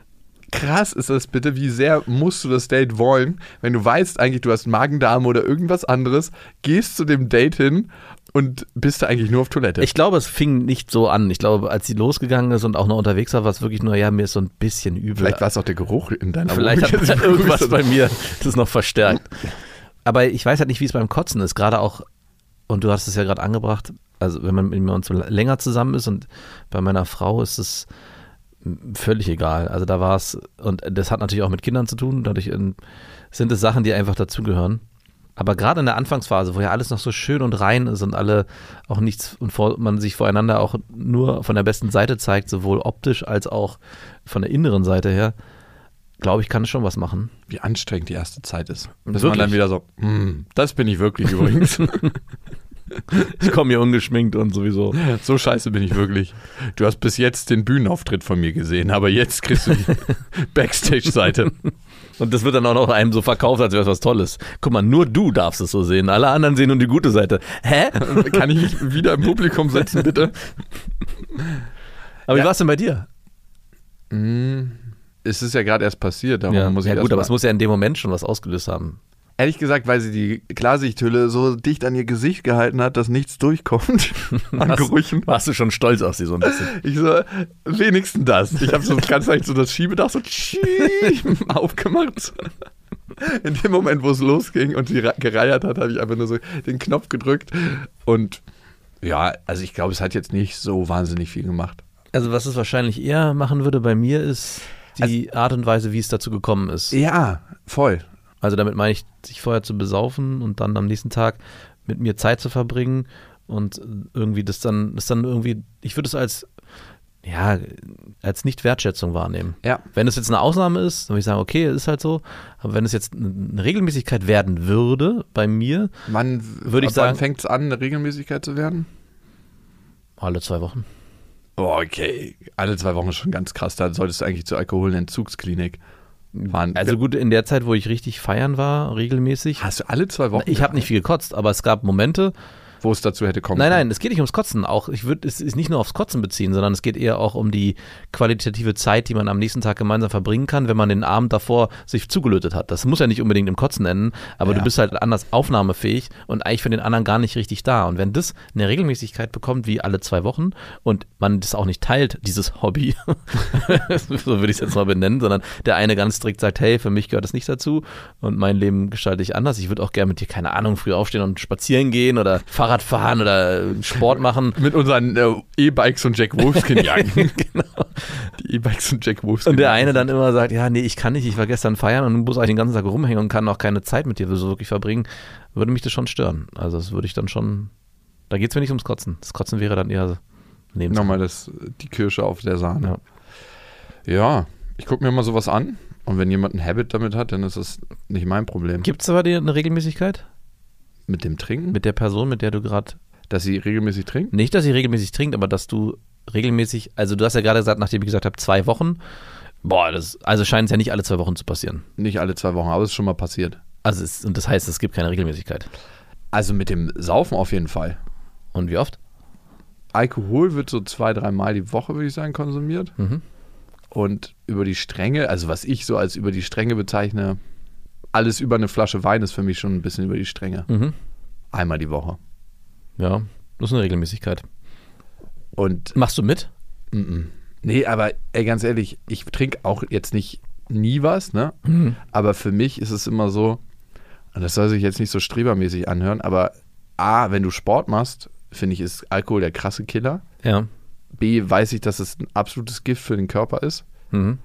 krass ist das bitte? Wie sehr musst du das Date wollen, wenn du weißt eigentlich, du hast Magen-Darm oder irgendwas anderes, gehst zu dem Date hin und bist da eigentlich nur auf Toilette? Ich glaube, es fing nicht so an. Ich glaube, als sie losgegangen ist und auch noch unterwegs war, war es wirklich nur, ja, mir ist so ein bisschen übel. Vielleicht war es auch der Geruch in deiner Vielleicht Wohnung. hat irgendwas bei mir das noch verstärkt. Aber ich weiß halt nicht, wie es beim Kotzen ist. Gerade auch, und du hast es ja gerade angebracht, also wenn man mit uns so länger zusammen ist und bei meiner Frau ist es völlig egal. Also da war es, und das hat natürlich auch mit Kindern zu tun, dadurch ähm, sind es Sachen, die einfach dazugehören. Aber gerade in der Anfangsphase, wo ja alles noch so schön und rein ist und alle auch nichts und vor, man sich voreinander auch nur von der besten Seite zeigt, sowohl optisch als auch von der inneren Seite her, glaube ich, kann es schon was machen. Wie anstrengend die erste Zeit ist. Bis man dann wieder so, "Hm, das bin ich wirklich übrigens. Ich komme hier ungeschminkt und sowieso. so scheiße bin ich wirklich. Du hast bis jetzt den Bühnenauftritt von mir gesehen, aber jetzt kriegst du die Backstage-Seite. Und das wird dann auch noch einem so verkauft, als wäre es was Tolles. Guck mal, nur du darfst es so sehen. Alle anderen sehen nur die gute Seite. Hä? Kann ich mich wieder im Publikum setzen, bitte? Aber wie Ja. war es denn bei dir? Hm, Es ist ja gerade erst passiert, darum muss ich ja gut, aber es muss ja in dem Moment schon was ausgelöst haben. Ehrlich gesagt, weil sie die Klarsichthülle so dicht an ihr Gesicht gehalten hat, dass nichts durchkommt an Hast- Gerüchen. Warst du schon stolz auf sie so ein bisschen? Ich so, wenigstens das. Ich habe so ganz leicht so das Schiebedach so aufgemacht. In dem Moment, wo es losging und sie gereiert hat, habe ich einfach nur so den Knopf gedrückt. Und ja, also ich glaube, es hat jetzt nicht so wahnsinnig viel gemacht. Also was es wahrscheinlich eher machen würde bei mir ist die Art und Weise, wie es dazu gekommen ist. Ja, voll. Also damit meine ich, sich vorher zu besaufen und dann am nächsten Tag mit mir Zeit zu verbringen und irgendwie das dann, das dann irgendwie, ich würde es als, ja, als nicht Wertschätzung wahrnehmen. Ja. Wenn es jetzt eine Ausnahme ist, dann würde ich sagen, okay, ist halt so. Aber wenn es jetzt eine Regelmäßigkeit werden würde bei mir, Wann Würde ich ab wann sagen- fängt es an, eine Regelmäßigkeit zu werden? alle zwei Wochen. Oh, okay. Alle zwei Wochen ist schon ganz krass. Da solltest du eigentlich zur Alkoholentzugsklinik fahren. Also gut, in der Zeit, wo ich richtig feiern war, regelmäßig. Hast du alle zwei Wochen? Ich habe nicht viel gekotzt, aber es gab Momente, wo es dazu hätte kommen Nein, nein, es geht nicht ums Kotzen. Auch ich würde es ist nicht nur aufs Kotzen beziehen, sondern es geht eher auch um die qualitative Zeit, die man am nächsten Tag gemeinsam verbringen kann, wenn man den Abend davor sich zugelötet hat. Das muss ja nicht unbedingt im Kotzen enden, aber Ja. du bist halt anders aufnahmefähig und eigentlich für den anderen gar nicht richtig da. Und wenn das eine Regelmäßigkeit bekommt, wie alle zwei Wochen, und man das auch nicht teilt, dieses Hobby, so würde ich es jetzt mal benennen, sondern der eine ganz strikt sagt, hey, für mich gehört das nicht dazu und mein Leben gestalte ich anders. Ich würde auch gerne mit dir, keine Ahnung, früh aufstehen und spazieren gehen oder Fahrrad fahren oder Sport machen. Mit unseren äh, E-Bikes und Jack Wolfskin jagen. genau. Die E-Bikes und Jack Wolfskin. Und der eine dann immer sagt, ja, nee, ich kann nicht, ich war gestern feiern und muss eigentlich den ganzen Tag rumhängen und kann auch keine Zeit mit dir so wirklich verbringen, würde mich das schon stören. Also das würde ich dann schon, da geht es mir nicht ums Kotzen. Das Kotzen wäre dann eher neben Nochmal das, die Kirsche auf der Sahne. Ja, ich gucke mir mal sowas an. Und wenn jemand ein Habit damit hat, dann ist das nicht mein Problem. Gibt es aber dir eine Regelmäßigkeit Mit dem Trinken? mit der Person, mit der du gerade, dass sie regelmäßig trinkt? nicht, dass sie regelmäßig trinkt, aber dass du regelmäßig, also du hast ja gerade gesagt, nachdem ich gesagt habe, zwei Wochen, boah, das, also scheint es ja nicht alle zwei Wochen zu passieren. Nicht alle zwei Wochen, aber es ist schon mal passiert. Also es, und das heißt, es gibt keine Regelmäßigkeit. Also mit dem Saufen auf jeden Fall. Und wie oft? Alkohol wird so zwei, dreimal die Woche, würde ich sagen, konsumiert. Mhm. Und über die Stränge, also was ich so als über die Stränge bezeichne, alles über eine Flasche Wein ist für mich schon ein bisschen über die Stränge. Mhm. Einmal die Woche. Ja, das ist eine Regelmäßigkeit. Und Machst du mit? mm, nee, aber ey, ganz ehrlich, ich trinke auch jetzt nicht nie was, ne? Mhm. Aber für mich ist es immer so, und das soll sich jetzt nicht so strebermäßig anhören, aber A, wenn du Sport machst, finde ich, ist Alkohol der krasse Killer. Ja. B, weiß ich, dass es ein absolutes Gift für den Körper ist. Mhm.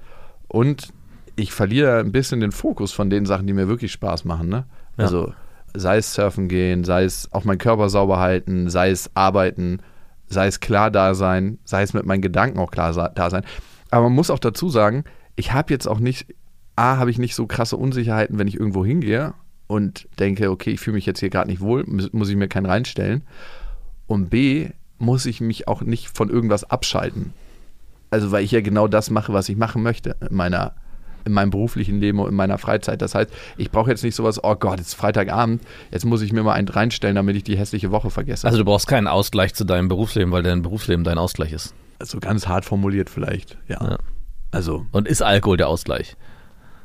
Und ich verliere ein bisschen den Fokus von den Sachen, die mir wirklich Spaß machen. Ne? Ja. Also sei es surfen gehen, sei es auch meinen Körper sauber halten, sei es arbeiten, sei es klar da sein, sei es mit meinen Gedanken auch klar da sein. Aber man muss auch dazu sagen, ich habe jetzt auch nicht, A, habe ich nicht so krasse Unsicherheiten, wenn ich irgendwo hingehe und denke, okay, ich fühle mich jetzt hier gerade nicht wohl, muss, muss ich mir keinen reinstellen. Und B, muss ich mich auch nicht von irgendwas abschalten. Also, weil ich ja genau das mache, was ich machen möchte in meiner in meinem beruflichen Leben und in meiner Freizeit. Das heißt, ich brauche jetzt nicht sowas, oh Gott, es ist Freitagabend, jetzt muss ich mir mal einen reinstellen, damit ich die hässliche Woche vergesse. Also du brauchst keinen Ausgleich zu deinem Berufsleben, weil dein Berufsleben dein Ausgleich ist. so ganz hart formuliert vielleicht, ja. Ja. Also, Und ist Alkohol der Ausgleich?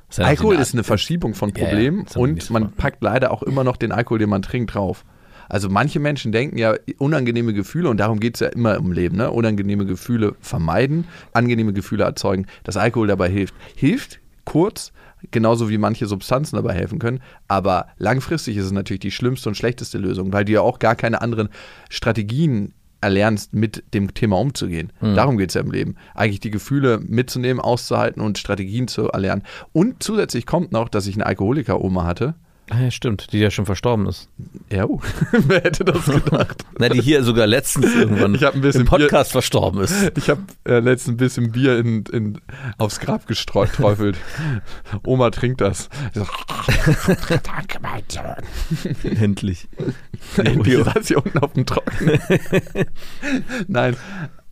Ist ja Alkohol ist eine Verschiebung von Ja, ja, Problemen wir und man packt leider auch immer noch den Alkohol, den man trinkt, drauf. Also manche Menschen denken ja unangenehme Gefühle und darum geht es ja immer im Leben, ne? Unangenehme Gefühle vermeiden, angenehme Gefühle erzeugen, dass Alkohol dabei hilft. Hilft kurz, genauso wie manche Substanzen dabei helfen können, aber langfristig ist es natürlich die schlimmste und schlechteste Lösung, weil du ja auch gar keine anderen Strategien erlernst, mit dem Thema umzugehen. Darum geht es ja im Leben. Eigentlich die Gefühle mitzunehmen, auszuhalten und Strategien zu erlernen. Und zusätzlich kommt noch, dass ich eine Alkoholiker-Oma hatte. Ah, ja, stimmt, die ja schon verstorben ist. Ja, uh, wer hätte das gedacht? Na, die hier sogar letztens irgendwann Ich ein bisschen im Podcast verstorben ist. Ich habe äh, letztens ein bisschen Bier in, in, aufs Grab gestreufelt. Oma trinkt das. Ich so, Danke, mein Sohn. Endlich. Endlich saß sie unten auf dem Trockenen. Nein.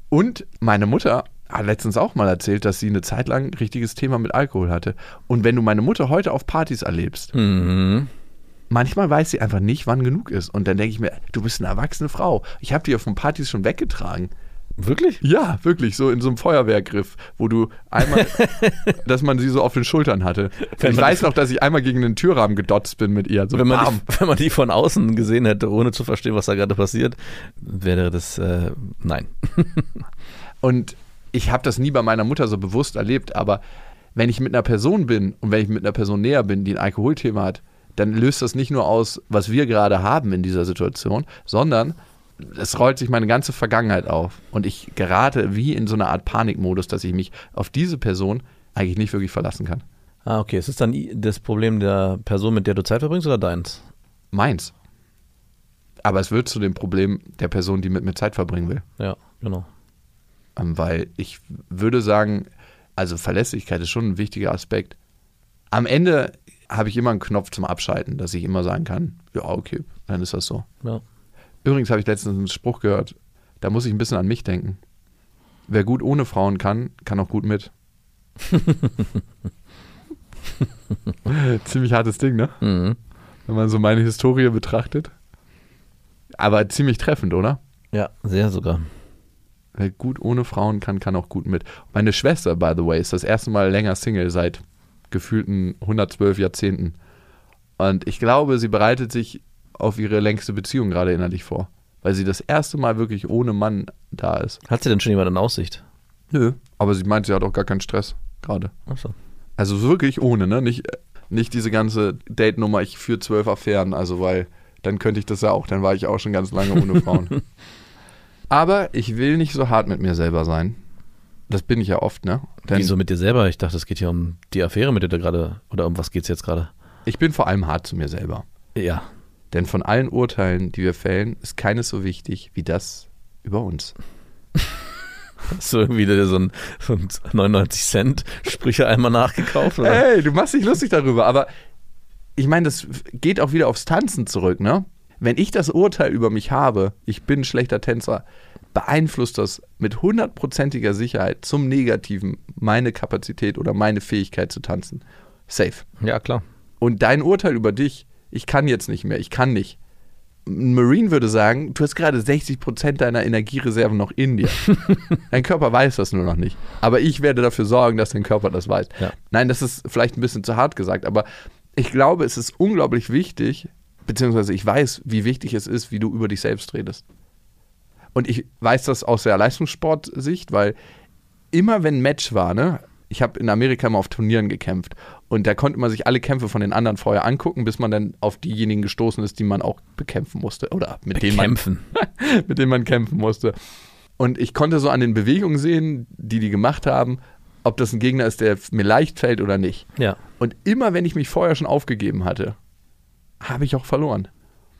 Und meine Mutter hat letztens auch mal erzählt, dass sie eine Zeit lang ein richtiges Thema mit Alkohol hatte. Und wenn du meine Mutter heute auf Partys erlebst, Mhm. manchmal weiß sie einfach nicht, wann genug ist. Und dann denke ich mir, du bist eine erwachsene Frau. Ich habe die ja von Partys schon weggetragen. Wirklich? Ja, wirklich, so in so einem Feuerwehrgriff, wo du einmal, dass man sie so auf den Schultern hatte. Wenn ich weiß noch, dass ich einmal gegen den Türrahmen gedotzt bin mit ihr. So Wenn man, bam. die, wenn man die von außen gesehen hätte, ohne zu verstehen, was da gerade passiert, wäre das, äh, nein. Und ich habe das nie bei meiner Mutter so bewusst erlebt, aber wenn ich mit einer Person bin und wenn ich mit einer Person näher bin, die ein Alkoholthema hat, dann löst das nicht nur aus, was wir gerade haben in dieser Situation, sondern es rollt sich meine ganze Vergangenheit auf. Und ich gerate wie in so eine Art Panikmodus, dass ich mich auf diese Person eigentlich nicht wirklich verlassen kann. Ah, okay. Ist es dann das Problem der Person, mit der du Zeit verbringst oder deins? Meins. Aber es wird zu dem Problem der Person, die mit mir Zeit verbringen will. Ja, genau. Ähm, weil ich würde sagen, also Verlässlichkeit ist schon ein wichtiger Aspekt. Am Ende habe ich immer einen Knopf zum Abschalten, dass ich immer sagen kann, ja, okay, dann ist das so. Ja. Übrigens habe ich letztens einen Spruch gehört, da muss ich ein bisschen an mich denken. Wer gut ohne Frauen kann, kann auch gut mit. ziemlich hartes Ding, ne? Mhm. Wenn man so meine Historie betrachtet. Aber ziemlich treffend, oder? Ja, sehr sogar. Wer gut ohne Frauen kann, kann auch gut mit. Meine Schwester, by the way, ist das erste Mal länger Single seit gefühlten 112 Jahrzehnten. Und ich glaube, sie bereitet sich auf ihre längste Beziehung gerade innerlich vor. Weil sie das erste Mal wirklich ohne Mann da ist. Hat sie denn schon jemand in Aussicht? Nö. Aber sie meint, sie hat auch gar keinen Stress gerade. Achso. Also wirklich ohne, ne? Nicht, nicht diese ganze Date-Nummer, ich führe zwölf Affären, also weil dann könnte ich das ja auch, dann war ich auch schon ganz lange ohne Frauen. Aber ich will nicht so hart mit mir selber sein. Das bin ich ja oft, ne? Denn Wieso mit dir selber? Ich dachte, es geht hier um die Affäre, mit der du gerade, oder um was geht's jetzt gerade? Ich bin vor allem hart zu mir selber. Ja. Denn von allen Urteilen, die wir fällen, ist keines so wichtig wie das über uns. Hast du irgendwie dir so ein, so ein 99 Cent Sprüche einmal nachgekauft? Oder? Ey, du machst dich lustig darüber, aber ich meine, das geht auch wieder aufs Tanzen zurück, ne? Wenn ich das Urteil über mich habe, ich bin ein schlechter Tänzer, beeinflusst das mit hundertprozentiger Sicherheit zum Negativen meine Kapazität oder meine Fähigkeit zu tanzen. Safe. Ja, klar. Und dein Urteil über dich, ich kann jetzt nicht mehr, ich kann nicht. Ein Marine würde sagen, du hast gerade 60% deiner Energiereserven noch in dir. dein Körper weiß das nur noch nicht. Aber ich werde dafür sorgen, dass dein Körper das weiß. Ja. Nein, das ist vielleicht ein bisschen zu hart gesagt, aber ich glaube, es ist unglaublich wichtig, beziehungsweise ich weiß, wie wichtig es ist, wie du über dich selbst redest. Und ich weiß das aus der Leistungssportsicht, weil immer wenn ein Match war, ne, ich habe in Amerika mal auf Turnieren gekämpft und da konnte man sich alle Kämpfe von den anderen vorher angucken, bis man dann auf diejenigen gestoßen ist, die man auch bekämpfen musste oder mit denen man Kämpfen. mit denen man kämpfen musste. Und ich konnte so an den Bewegungen sehen, die die gemacht haben, ob das ein Gegner ist, der mir leicht fällt oder nicht. Ja. Und immer wenn ich mich vorher schon aufgegeben hatte, habe ich auch verloren.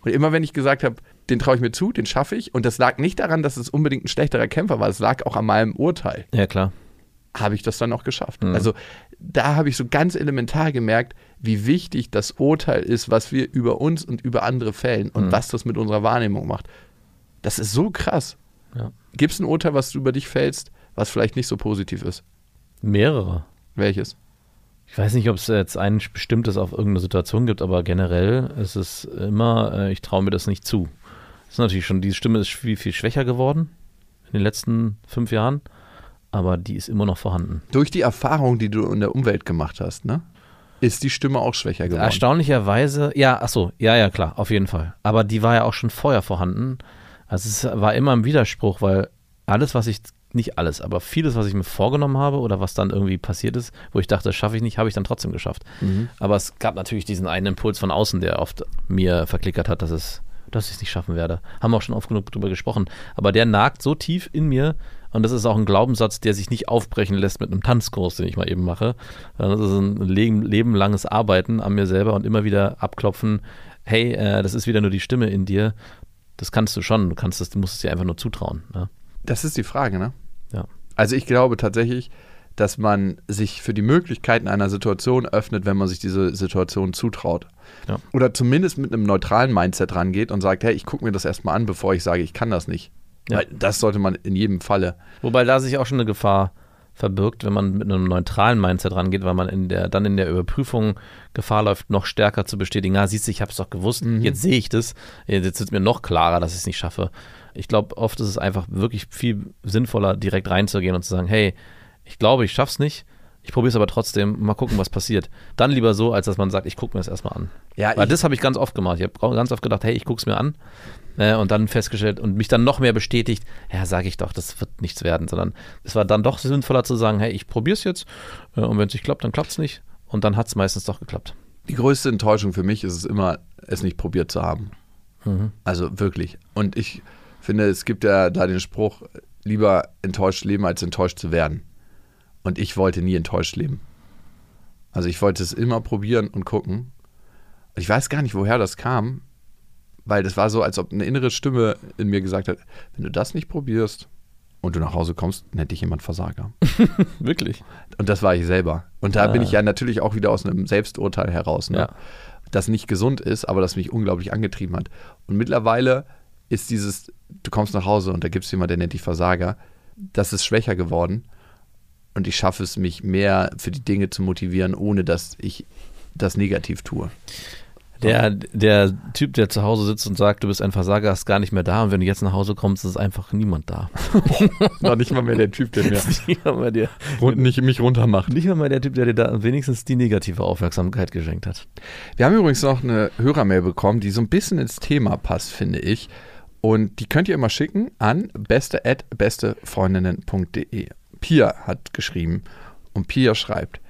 Und immer wenn ich gesagt habe, den traue ich mir zu, den schaffe ich, und das lag nicht daran, dass es unbedingt ein schlechterer Kämpfer war, es lag auch an meinem Urteil, Ja, klar. habe ich das dann auch geschafft. Mhm. Also da habe ich so ganz elementar gemerkt, wie wichtig das Urteil ist, was wir über uns und über andere fällen und Mhm. was das mit unserer Wahrnehmung macht. Das ist so krass. Ja. Gibt es ein Urteil, was du über dich fällst, was vielleicht nicht so positiv ist? Mehrere. Welches? Ich weiß nicht, ob es jetzt ein bestimmtes auf irgendeine Situation gibt, aber generell ist es immer, äh, ich traue mir das nicht zu. Das ist natürlich schon, die Stimme ist viel, viel schwächer geworden in den letzten fünf Jahren, aber die ist immer noch vorhanden. Durch die Erfahrung, die du in der Umwelt gemacht hast, ne? Ist die Stimme auch schwächer geworden. Erstaunlicherweise, ja, ach so, ja, ja, klar, auf jeden Fall. Aber die war ja auch schon vorher vorhanden. Also es war immer im Widerspruch, weil alles, was ich, nicht alles, aber vieles, was ich mir vorgenommen habe oder was dann irgendwie passiert ist, wo ich dachte, das schaffe ich nicht, habe ich dann trotzdem geschafft. Mhm. Aber es gab natürlich diesen einen Impuls von außen, der oft mir verklickert hat, dass es dass ich es nicht schaffen werde. Haben wir auch schon oft genug drüber gesprochen. Aber der nagt so tief in mir und das ist auch ein Glaubenssatz, der sich nicht aufbrechen lässt mit einem Tanzkurs, den ich mal eben mache. Das ist ein Leben, lebenlanges Arbeiten an mir selber und immer wieder abklopfen, hey, äh, das ist wieder nur die Stimme in dir. Das kannst du schon, du kannst es, du musst es dir einfach nur zutrauen. Ne? Das ist die Frage, ne? Ja. Also ich glaube tatsächlich, dass man sich für die Möglichkeiten einer Situation öffnet, wenn man sich diese Situation zutraut. Ja. Oder zumindest mit einem neutralen Mindset rangeht und sagt, hey, ich gucke mir das erstmal an, bevor ich sage, ich kann das nicht. Ja. Weil das sollte man in jedem Falle. Wobei da sich auch schon eine Gefahr verbirgt, wenn man mit einem neutralen Mindset rangeht, weil man in der, dann in der Überprüfung Gefahr läuft, noch stärker zu bestätigen, ah, siehst du, ich habe es doch gewusst, jetzt sehe ich das, jetzt ist mir noch klarer, dass ich es nicht schaffe. Ich glaube, oft ist es einfach wirklich viel sinnvoller, direkt reinzugehen und zu sagen, hey, ich glaube, ich schaff's nicht, ich probiere es aber trotzdem, mal gucken, was passiert. Dann lieber so, als dass man sagt, ich gucke mir das erstmal an. Ja, Weil das habe ich ganz oft gemacht. Ich habe ganz oft gedacht, hey, ich gucke es mir an äh, und dann festgestellt und mich dann noch mehr bestätigt, ja, sage ich doch, das wird nichts werden, sondern es war dann doch sinnvoller zu sagen, hey, ich probiere es jetzt äh, und wenn es nicht klappt, dann klappt es nicht und dann hat es meistens doch geklappt. Die größte Enttäuschung für mich ist es immer, es nicht probiert zu haben. Mhm. Also wirklich. Und ich finde, es gibt ja da den Spruch, lieber enttäuscht leben, als enttäuscht zu werden. Und ich wollte nie enttäuscht leben. Also ich wollte es immer probieren und gucken. Und ich weiß gar nicht, woher das kam, weil das war so, als ob eine innere Stimme in mir gesagt hat, wenn du das nicht probierst und du nach Hause kommst, nennt dich jemand Versager. Wirklich? Und das war ich selber. Und da Ah. bin ich ja natürlich auch wieder aus einem Selbsturteil heraus, ne? Ja. das nicht gesund ist, aber das mich unglaublich angetrieben hat. Und mittlerweile ist dieses, du kommst nach Hause und da gibt es jemand, der nennt dich Versager, das ist schwächer geworden. Und ich schaffe es, mich mehr für die Dinge zu motivieren, ohne dass ich das negativ tue. Der, der Typ, der zu Hause sitzt und sagt, du bist ein Versager, ist gar nicht mehr da und wenn du jetzt nach Hause kommst, ist einfach niemand da. Noch nicht mal mehr der Typ, der mir nicht, mal der, rund, nicht mich runtermacht. nicht mal mehr der Typ, der dir da wenigstens die negative Aufmerksamkeit geschenkt hat. Wir haben übrigens noch eine Hörermail bekommen, die so ein bisschen ins Thema passt, finde ich. Und die könnt ihr immer schicken an beste@bestefreundinnen.de. Pia hat geschrieben und Pia schreibt: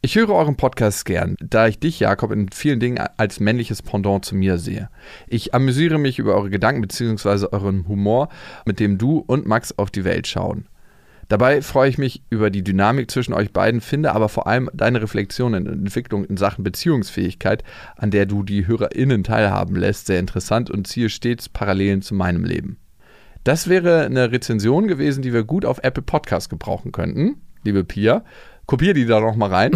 Ich höre euren Podcast gern, da ich dich, Jakob, in vielen Dingen als männliches Pendant zu mir sehe. Ich amüsiere mich über eure Gedanken bzw. euren Humor, mit dem du und Max auf die Welt schauen. Dabei freue ich mich über die Dynamik zwischen euch beiden, finde aber vor allem deine Reflexion und Entwicklung in Sachen Beziehungsfähigkeit, an der du die HörerInnen teilhaben lässt, sehr interessant und ziehe stets Parallelen zu meinem Leben. Das wäre eine Rezension gewesen, die wir gut auf Apple Podcast gebrauchen könnten, liebe Pia. Kopier die da noch mal rein.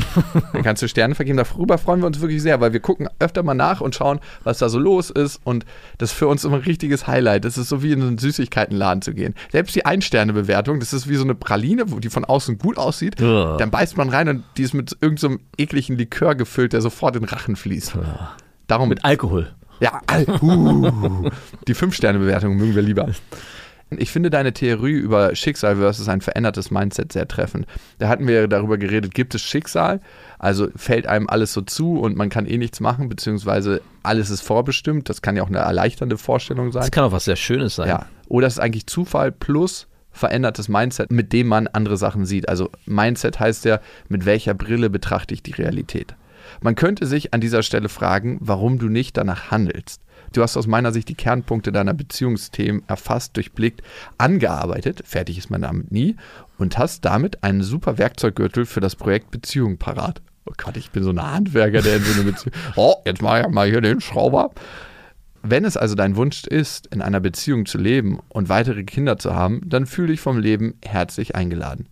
Dann kannst du Sterne vergeben. Darüber freuen wir uns wirklich sehr, weil wir gucken öfter mal nach und schauen, was da so los ist. Und das ist für uns immer ein richtiges Highlight. Das ist so wie in einen Süßigkeitenladen zu gehen. Selbst die Ein-Sterne-Bewertung, das ist wie so eine Praline, wo die von außen gut aussieht. Ja. Dann beißt man rein und die ist mit irgendeinem so ekligen Likör gefüllt, der sofort in den Rachen fließt. Darum Mit Alkohol. ja, all- uh, die Fünf-Sterne-Bewertung mögen wir lieber. Ich finde deine Theorie über Schicksal versus ein verändertes Mindset sehr treffend. Da hatten wir darüber geredet, gibt es Schicksal? Also fällt einem alles so zu und man kann eh nichts machen, beziehungsweise alles ist vorbestimmt. Das kann ja auch eine erleichternde Vorstellung sein. Das kann auch was sehr Schönes sein. Ja. Oder es ist eigentlich Zufall plus verändertes Mindset, mit dem man andere Sachen sieht. Also Mindset heißt ja, mit welcher Brille betrachte ich die Realität. Man könnte sich an dieser Stelle fragen, warum du nicht danach handelst. Du hast aus meiner Sicht die Kernpunkte deiner Beziehungsthemen erfasst, durchblickt, angearbeitet, fertig ist man damit nie, und hast damit einen super Werkzeuggürtel für das Projekt Beziehung parat. Oh Gott, ich bin so ein Handwerker, der in so eine Beziehung. Oh, jetzt mache ich mal hier den Schrauber. Wenn es also dein Wunsch ist, in einer Beziehung zu leben und weitere Kinder zu haben, dann fühle dich vom Leben herzlich eingeladen.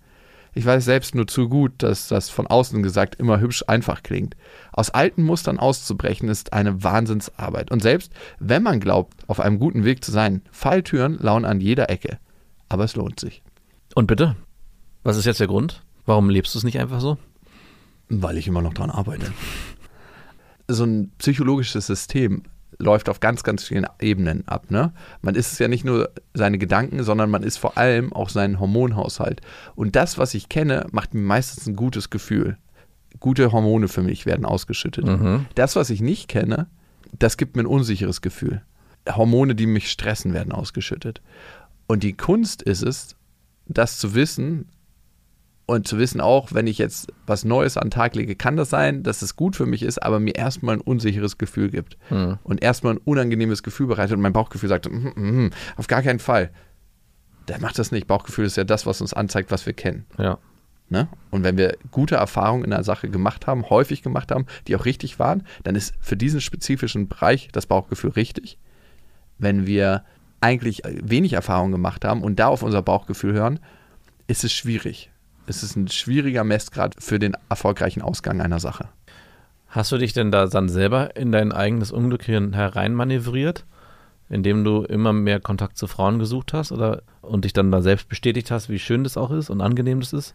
Ich weiß selbst nur zu gut, dass das von außen gesagt immer hübsch einfach klingt. Aus alten Mustern auszubrechen ist eine Wahnsinnsarbeit. Und selbst wenn man glaubt, auf einem guten Weg zu sein, Falltüren lauern an jeder Ecke. Aber es lohnt sich. Und bitte, was ist jetzt der Grund? Warum lebst du es nicht einfach so? Weil ich immer noch dran arbeite. So ein psychologisches System läuft auf ganz, ganz vielen Ebenen ab. Ne? Man ist es ja nicht nur seine Gedanken, sondern man ist vor allem auch sein Hormonhaushalt. Und das, was ich kenne, macht mir meistens ein gutes Gefühl. Gute Hormone für mich werden ausgeschüttet. Das, was ich nicht kenne, das gibt mir ein unsicheres Gefühl. Hormone, die mich stressen, werden ausgeschüttet. Und die Kunst ist es, das zu wissen Und zu wissen auch, wenn ich jetzt was Neues an den Tag lege, kann das sein, dass es gut für mich ist, aber mir erstmal ein unsicheres Gefühl gibt. Hm. Und erstmal ein unangenehmes Gefühl bereitet und mein Bauchgefühl sagt, mm, mm, mm, auf gar keinen Fall. Der macht das nicht. Bauchgefühl ist ja das, was uns anzeigt, was wir kennen. Ja. Ne? Und wenn wir gute Erfahrungen in einer Sache gemacht haben, häufig gemacht haben, die auch richtig waren, dann ist für diesen spezifischen Bereich das Bauchgefühl richtig. Wenn wir eigentlich wenig Erfahrung gemacht haben und da auf unser Bauchgefühl hören, ist es schwierig. Es ist ein schwieriger Messgrad für den erfolgreichen Ausgang einer Sache. Hast du dich denn da dann selber in dein eigenes Unglück hereinmanövriert, indem du immer mehr Kontakt zu Frauen gesucht hast oder und dich dann da selbst bestätigt hast, wie schön das auch ist und angenehm das ist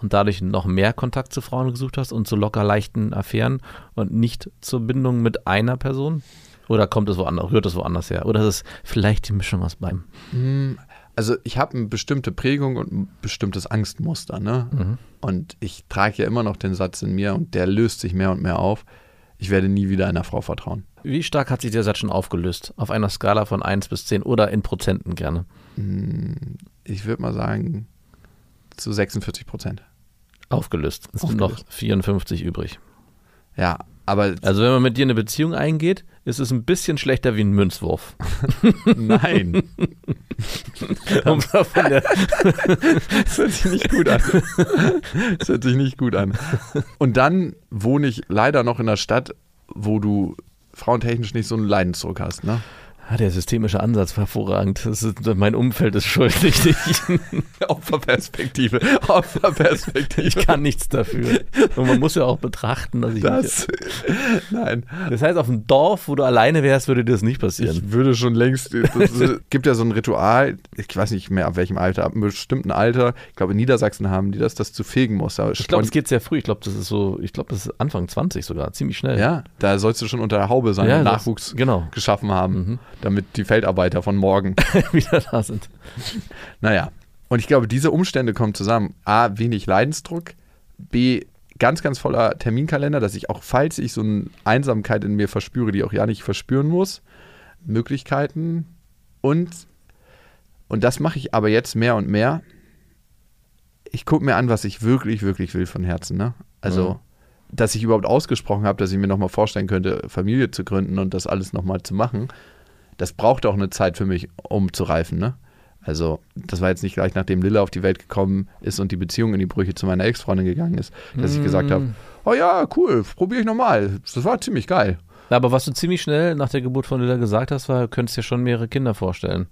und dadurch noch mehr Kontakt zu Frauen gesucht hast und zu locker leichten Affären und nicht zur Bindung mit einer Person? Oder kommt es woanders, rührt es woanders her? Oder ist es vielleicht die Mischung aus beidem? Also ich habe eine bestimmte Prägung und ein bestimmtes Angstmuster, ne? Und ich trage ja immer noch den Satz in mir und der löst sich mehr und mehr auf. Ich werde nie wieder einer Frau vertrauen. Wie stark hat sich der Satz schon aufgelöst? Auf einer Skala von 1 bis 10 oder in Prozenten gerne? Ich würde mal sagen zu 46 Prozent. Aufgelöst. Es sind noch 54 übrig. Ja, aber Also wenn man mit dir eine Beziehung eingeht, ist es ein bisschen schlechter wie ein Münzwurf. nein, Um das hört sich nicht gut an. Das hört sich nicht gut an. Und dann wohne ich leider noch in einer Stadt, wo du frauentechnisch nicht so einen Leidensdruck hast, ne? Ah, der systemische Ansatz war hervorragend. Ist, mein Umfeld ist schuld, nicht ich. Opferperspektive, Opferperspektive. Ich kann nichts dafür. Und man muss ja auch betrachten, dass ich das. Nein. Das heißt, auf dem Dorf, wo du alleine wärst, würde dir das nicht passieren. Ich würde schon längst. Es gibt ja so ein Ritual, ich weiß nicht mehr ab welchem Alter, ab einem bestimmten Alter, ich glaube in Niedersachsen haben die das, das zu fegen muss. Da Ich glaube, es geht sehr früh. Ich glaube, das ist so, ich glaube, das ist Anfang 20 sogar, ziemlich schnell. ja, da sollst du schon unter der Haube sein Ja, und das- Nachwuchs genau. geschaffen haben, damit die Feldarbeiter von morgen. wieder da sind. Naja. Und ich glaube, diese Umstände kommen zusammen. A, wenig Leidensdruck. B, ganz, ganz voller Terminkalender, dass ich auch, falls ich so eine Einsamkeit in mir verspüre, die auch ja nicht verspüren muss, Möglichkeiten. Und, und das mache ich aber jetzt mehr und mehr. Ich gucke mir an, was ich wirklich, wirklich will von Herzen. Ne? Also, Mhm. dass ich überhaupt ausgesprochen habe, dass ich mir nochmal vorstellen könnte, Familie zu gründen und das alles nochmal zu machen. Das braucht auch eine Zeit für mich, um zu reifen. Ne? Also, das war jetzt nicht gleich, nachdem Lilla auf die Welt gekommen ist und die Beziehung in die Brüche zu meiner Ex-Freundin gegangen ist, dass ich gesagt habe: Oh ja, cool, probiere ich nochmal. Das war ziemlich geil. Aber was du ziemlich schnell nach der Geburt von Lilla gesagt hast, war, du könntest dir schon mehrere Kinder vorstellen.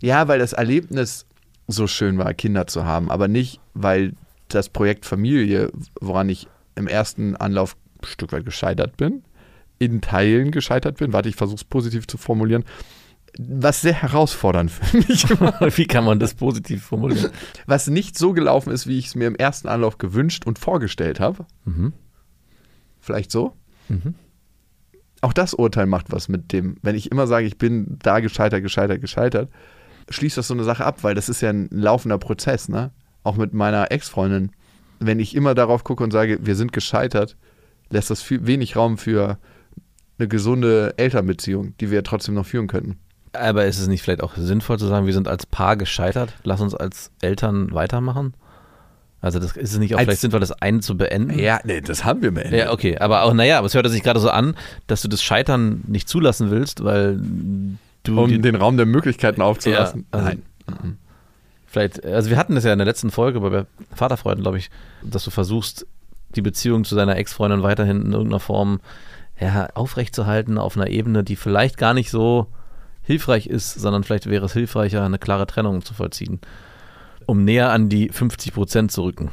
Ja, weil das Erlebnis so schön war, Kinder zu haben, aber nicht, weil das Projekt Familie, woran ich im ersten Anlauf ein Stück weit gescheitert bin, in Teilen gescheitert bin. Warte, ich versuche es positiv zu formulieren. Was sehr herausfordernd für mich war. Wie kann man das positiv formulieren? was nicht so gelaufen ist, wie ich es mir im ersten Anlauf gewünscht und vorgestellt habe. Mhm. Vielleicht so. Auch das Urteil macht was mit dem, wenn ich immer sage, ich bin da gescheitert, gescheitert, gescheitert, schließt das so eine Sache ab, weil das ist ja ein laufender Prozess, ne? Auch mit meiner Ex-Freundin. Wenn ich immer darauf gucke und sage, wir sind gescheitert, lässt das viel, wenig Raum für eine gesunde Elternbeziehung, die wir trotzdem noch führen könnten. Aber ist es nicht vielleicht auch sinnvoll zu sagen, wir sind als Paar gescheitert, lass uns als Eltern weitermachen? Also das ist es nicht auch Als- vielleicht sinnvoll, das eine zu beenden? Ja, nee, das haben wir beendet. Ja, okay, aber auch, naja, aber es hört sich gerade so an, dass du das Scheitern nicht zulassen willst, weil du Um dir- den Raum der Möglichkeiten aufzulassen. Ja, also- Nein. vielleicht, also wir hatten das ja in der letzten Folge bei Vaterfreunden, glaube ich, dass du versuchst, die Beziehung zu deiner Ex-Freundin weiterhin in irgendeiner Form ja, aufrechtzuerhalten auf einer Ebene, die vielleicht gar nicht so hilfreich ist, sondern vielleicht wäre es hilfreicher, eine klare Trennung zu vollziehen, um näher an die 50 Prozent zu rücken.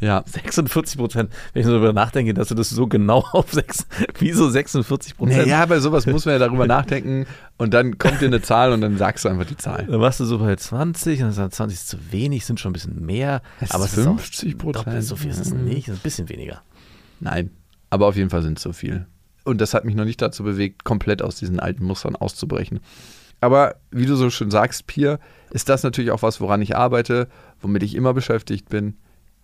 Ja. 46 Prozent, wenn ich so darüber nachdenke, dass du das so genau auf sechs, wieso 46 Prozent? Naja, bei sowas muss man ja darüber nachdenken und dann kommt dir eine Zahl und dann sagst du einfach die Zahl. Dann warst du so bei 20 und dann sagst du, 20 ist zu wenig, sind schon ein bisschen mehr. Es aber ist es ist auch 50 doppelt Prozent. so viel ist es nicht, ist ein bisschen weniger. Nein, aber auf jeden Fall sind es so viel. Und das hat mich noch nicht dazu bewegt, komplett aus diesen alten Mustern auszubrechen. Aber wie du so schön sagst, Pier, ist das natürlich auch was, woran ich arbeite, womit ich immer beschäftigt bin,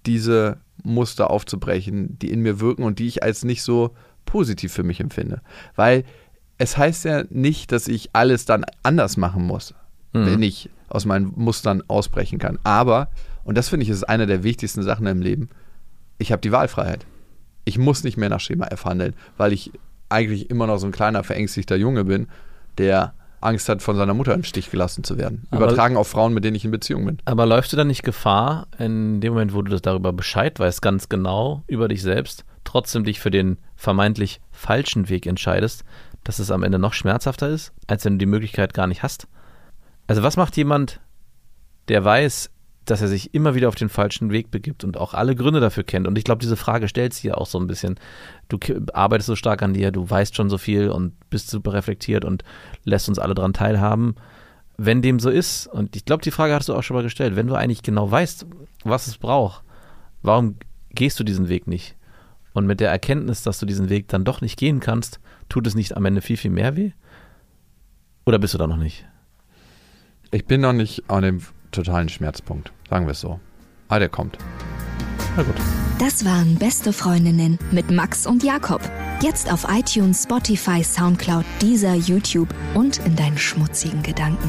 diese Muster aufzubrechen, die in mir wirken und die ich als nicht so positiv für mich empfinde. Weil es heißt ja nicht, dass ich alles dann anders machen muss, wenn ich aus meinen Mustern ausbrechen kann. Aber, und das finde ich ist eine der wichtigsten Sachen im Leben, ich habe die Wahlfreiheit. Ich muss nicht mehr nach Schema F handeln, weil ich eigentlich immer noch so ein kleiner verängstigter Junge bin, der Angst hat, von seiner Mutter im Stich gelassen zu werden. Aber- Übertragen auf Frauen, mit denen ich in Beziehung bin. Aber läufst du dann nicht Gefahr, in dem Moment, wo du das darüber Bescheid weißt, ganz genau über dich selbst, trotzdem dich für den vermeintlich falschen Weg entscheidest, dass es am Ende noch schmerzhafter ist, als wenn du die Möglichkeit gar nicht hast? Also was macht jemand, der weiß, dass er sich immer wieder auf den falschen Weg begibt und auch alle Gründe dafür kennt? Und ich glaube, diese Frage stellt sich ja auch so ein bisschen. Du arbeitest so stark an dir, du weißt schon so viel und bist super reflektiert und lässt uns alle daran teilhaben wenn dem so ist, und ich glaube, die Frage hast du auch schon mal gestellt, wenn du eigentlich genau weißt, was es braucht, warum gehst du diesen Weg nicht? Und mit der Erkenntnis, dass du diesen Weg dann doch nicht gehen kannst, tut es nicht am Ende viel, viel mehr weh? Oder bist du da noch nicht? Ich bin noch nicht an dem totalen Schmerzpunkt, sagen wir es so. Ah, der kommt. Na gut. Das waren Beste Freundinnen mit Max und Jakob. Jetzt auf iTunes, Spotify, Soundcloud, dieser YouTube und in deinen schmutzigen Gedanken.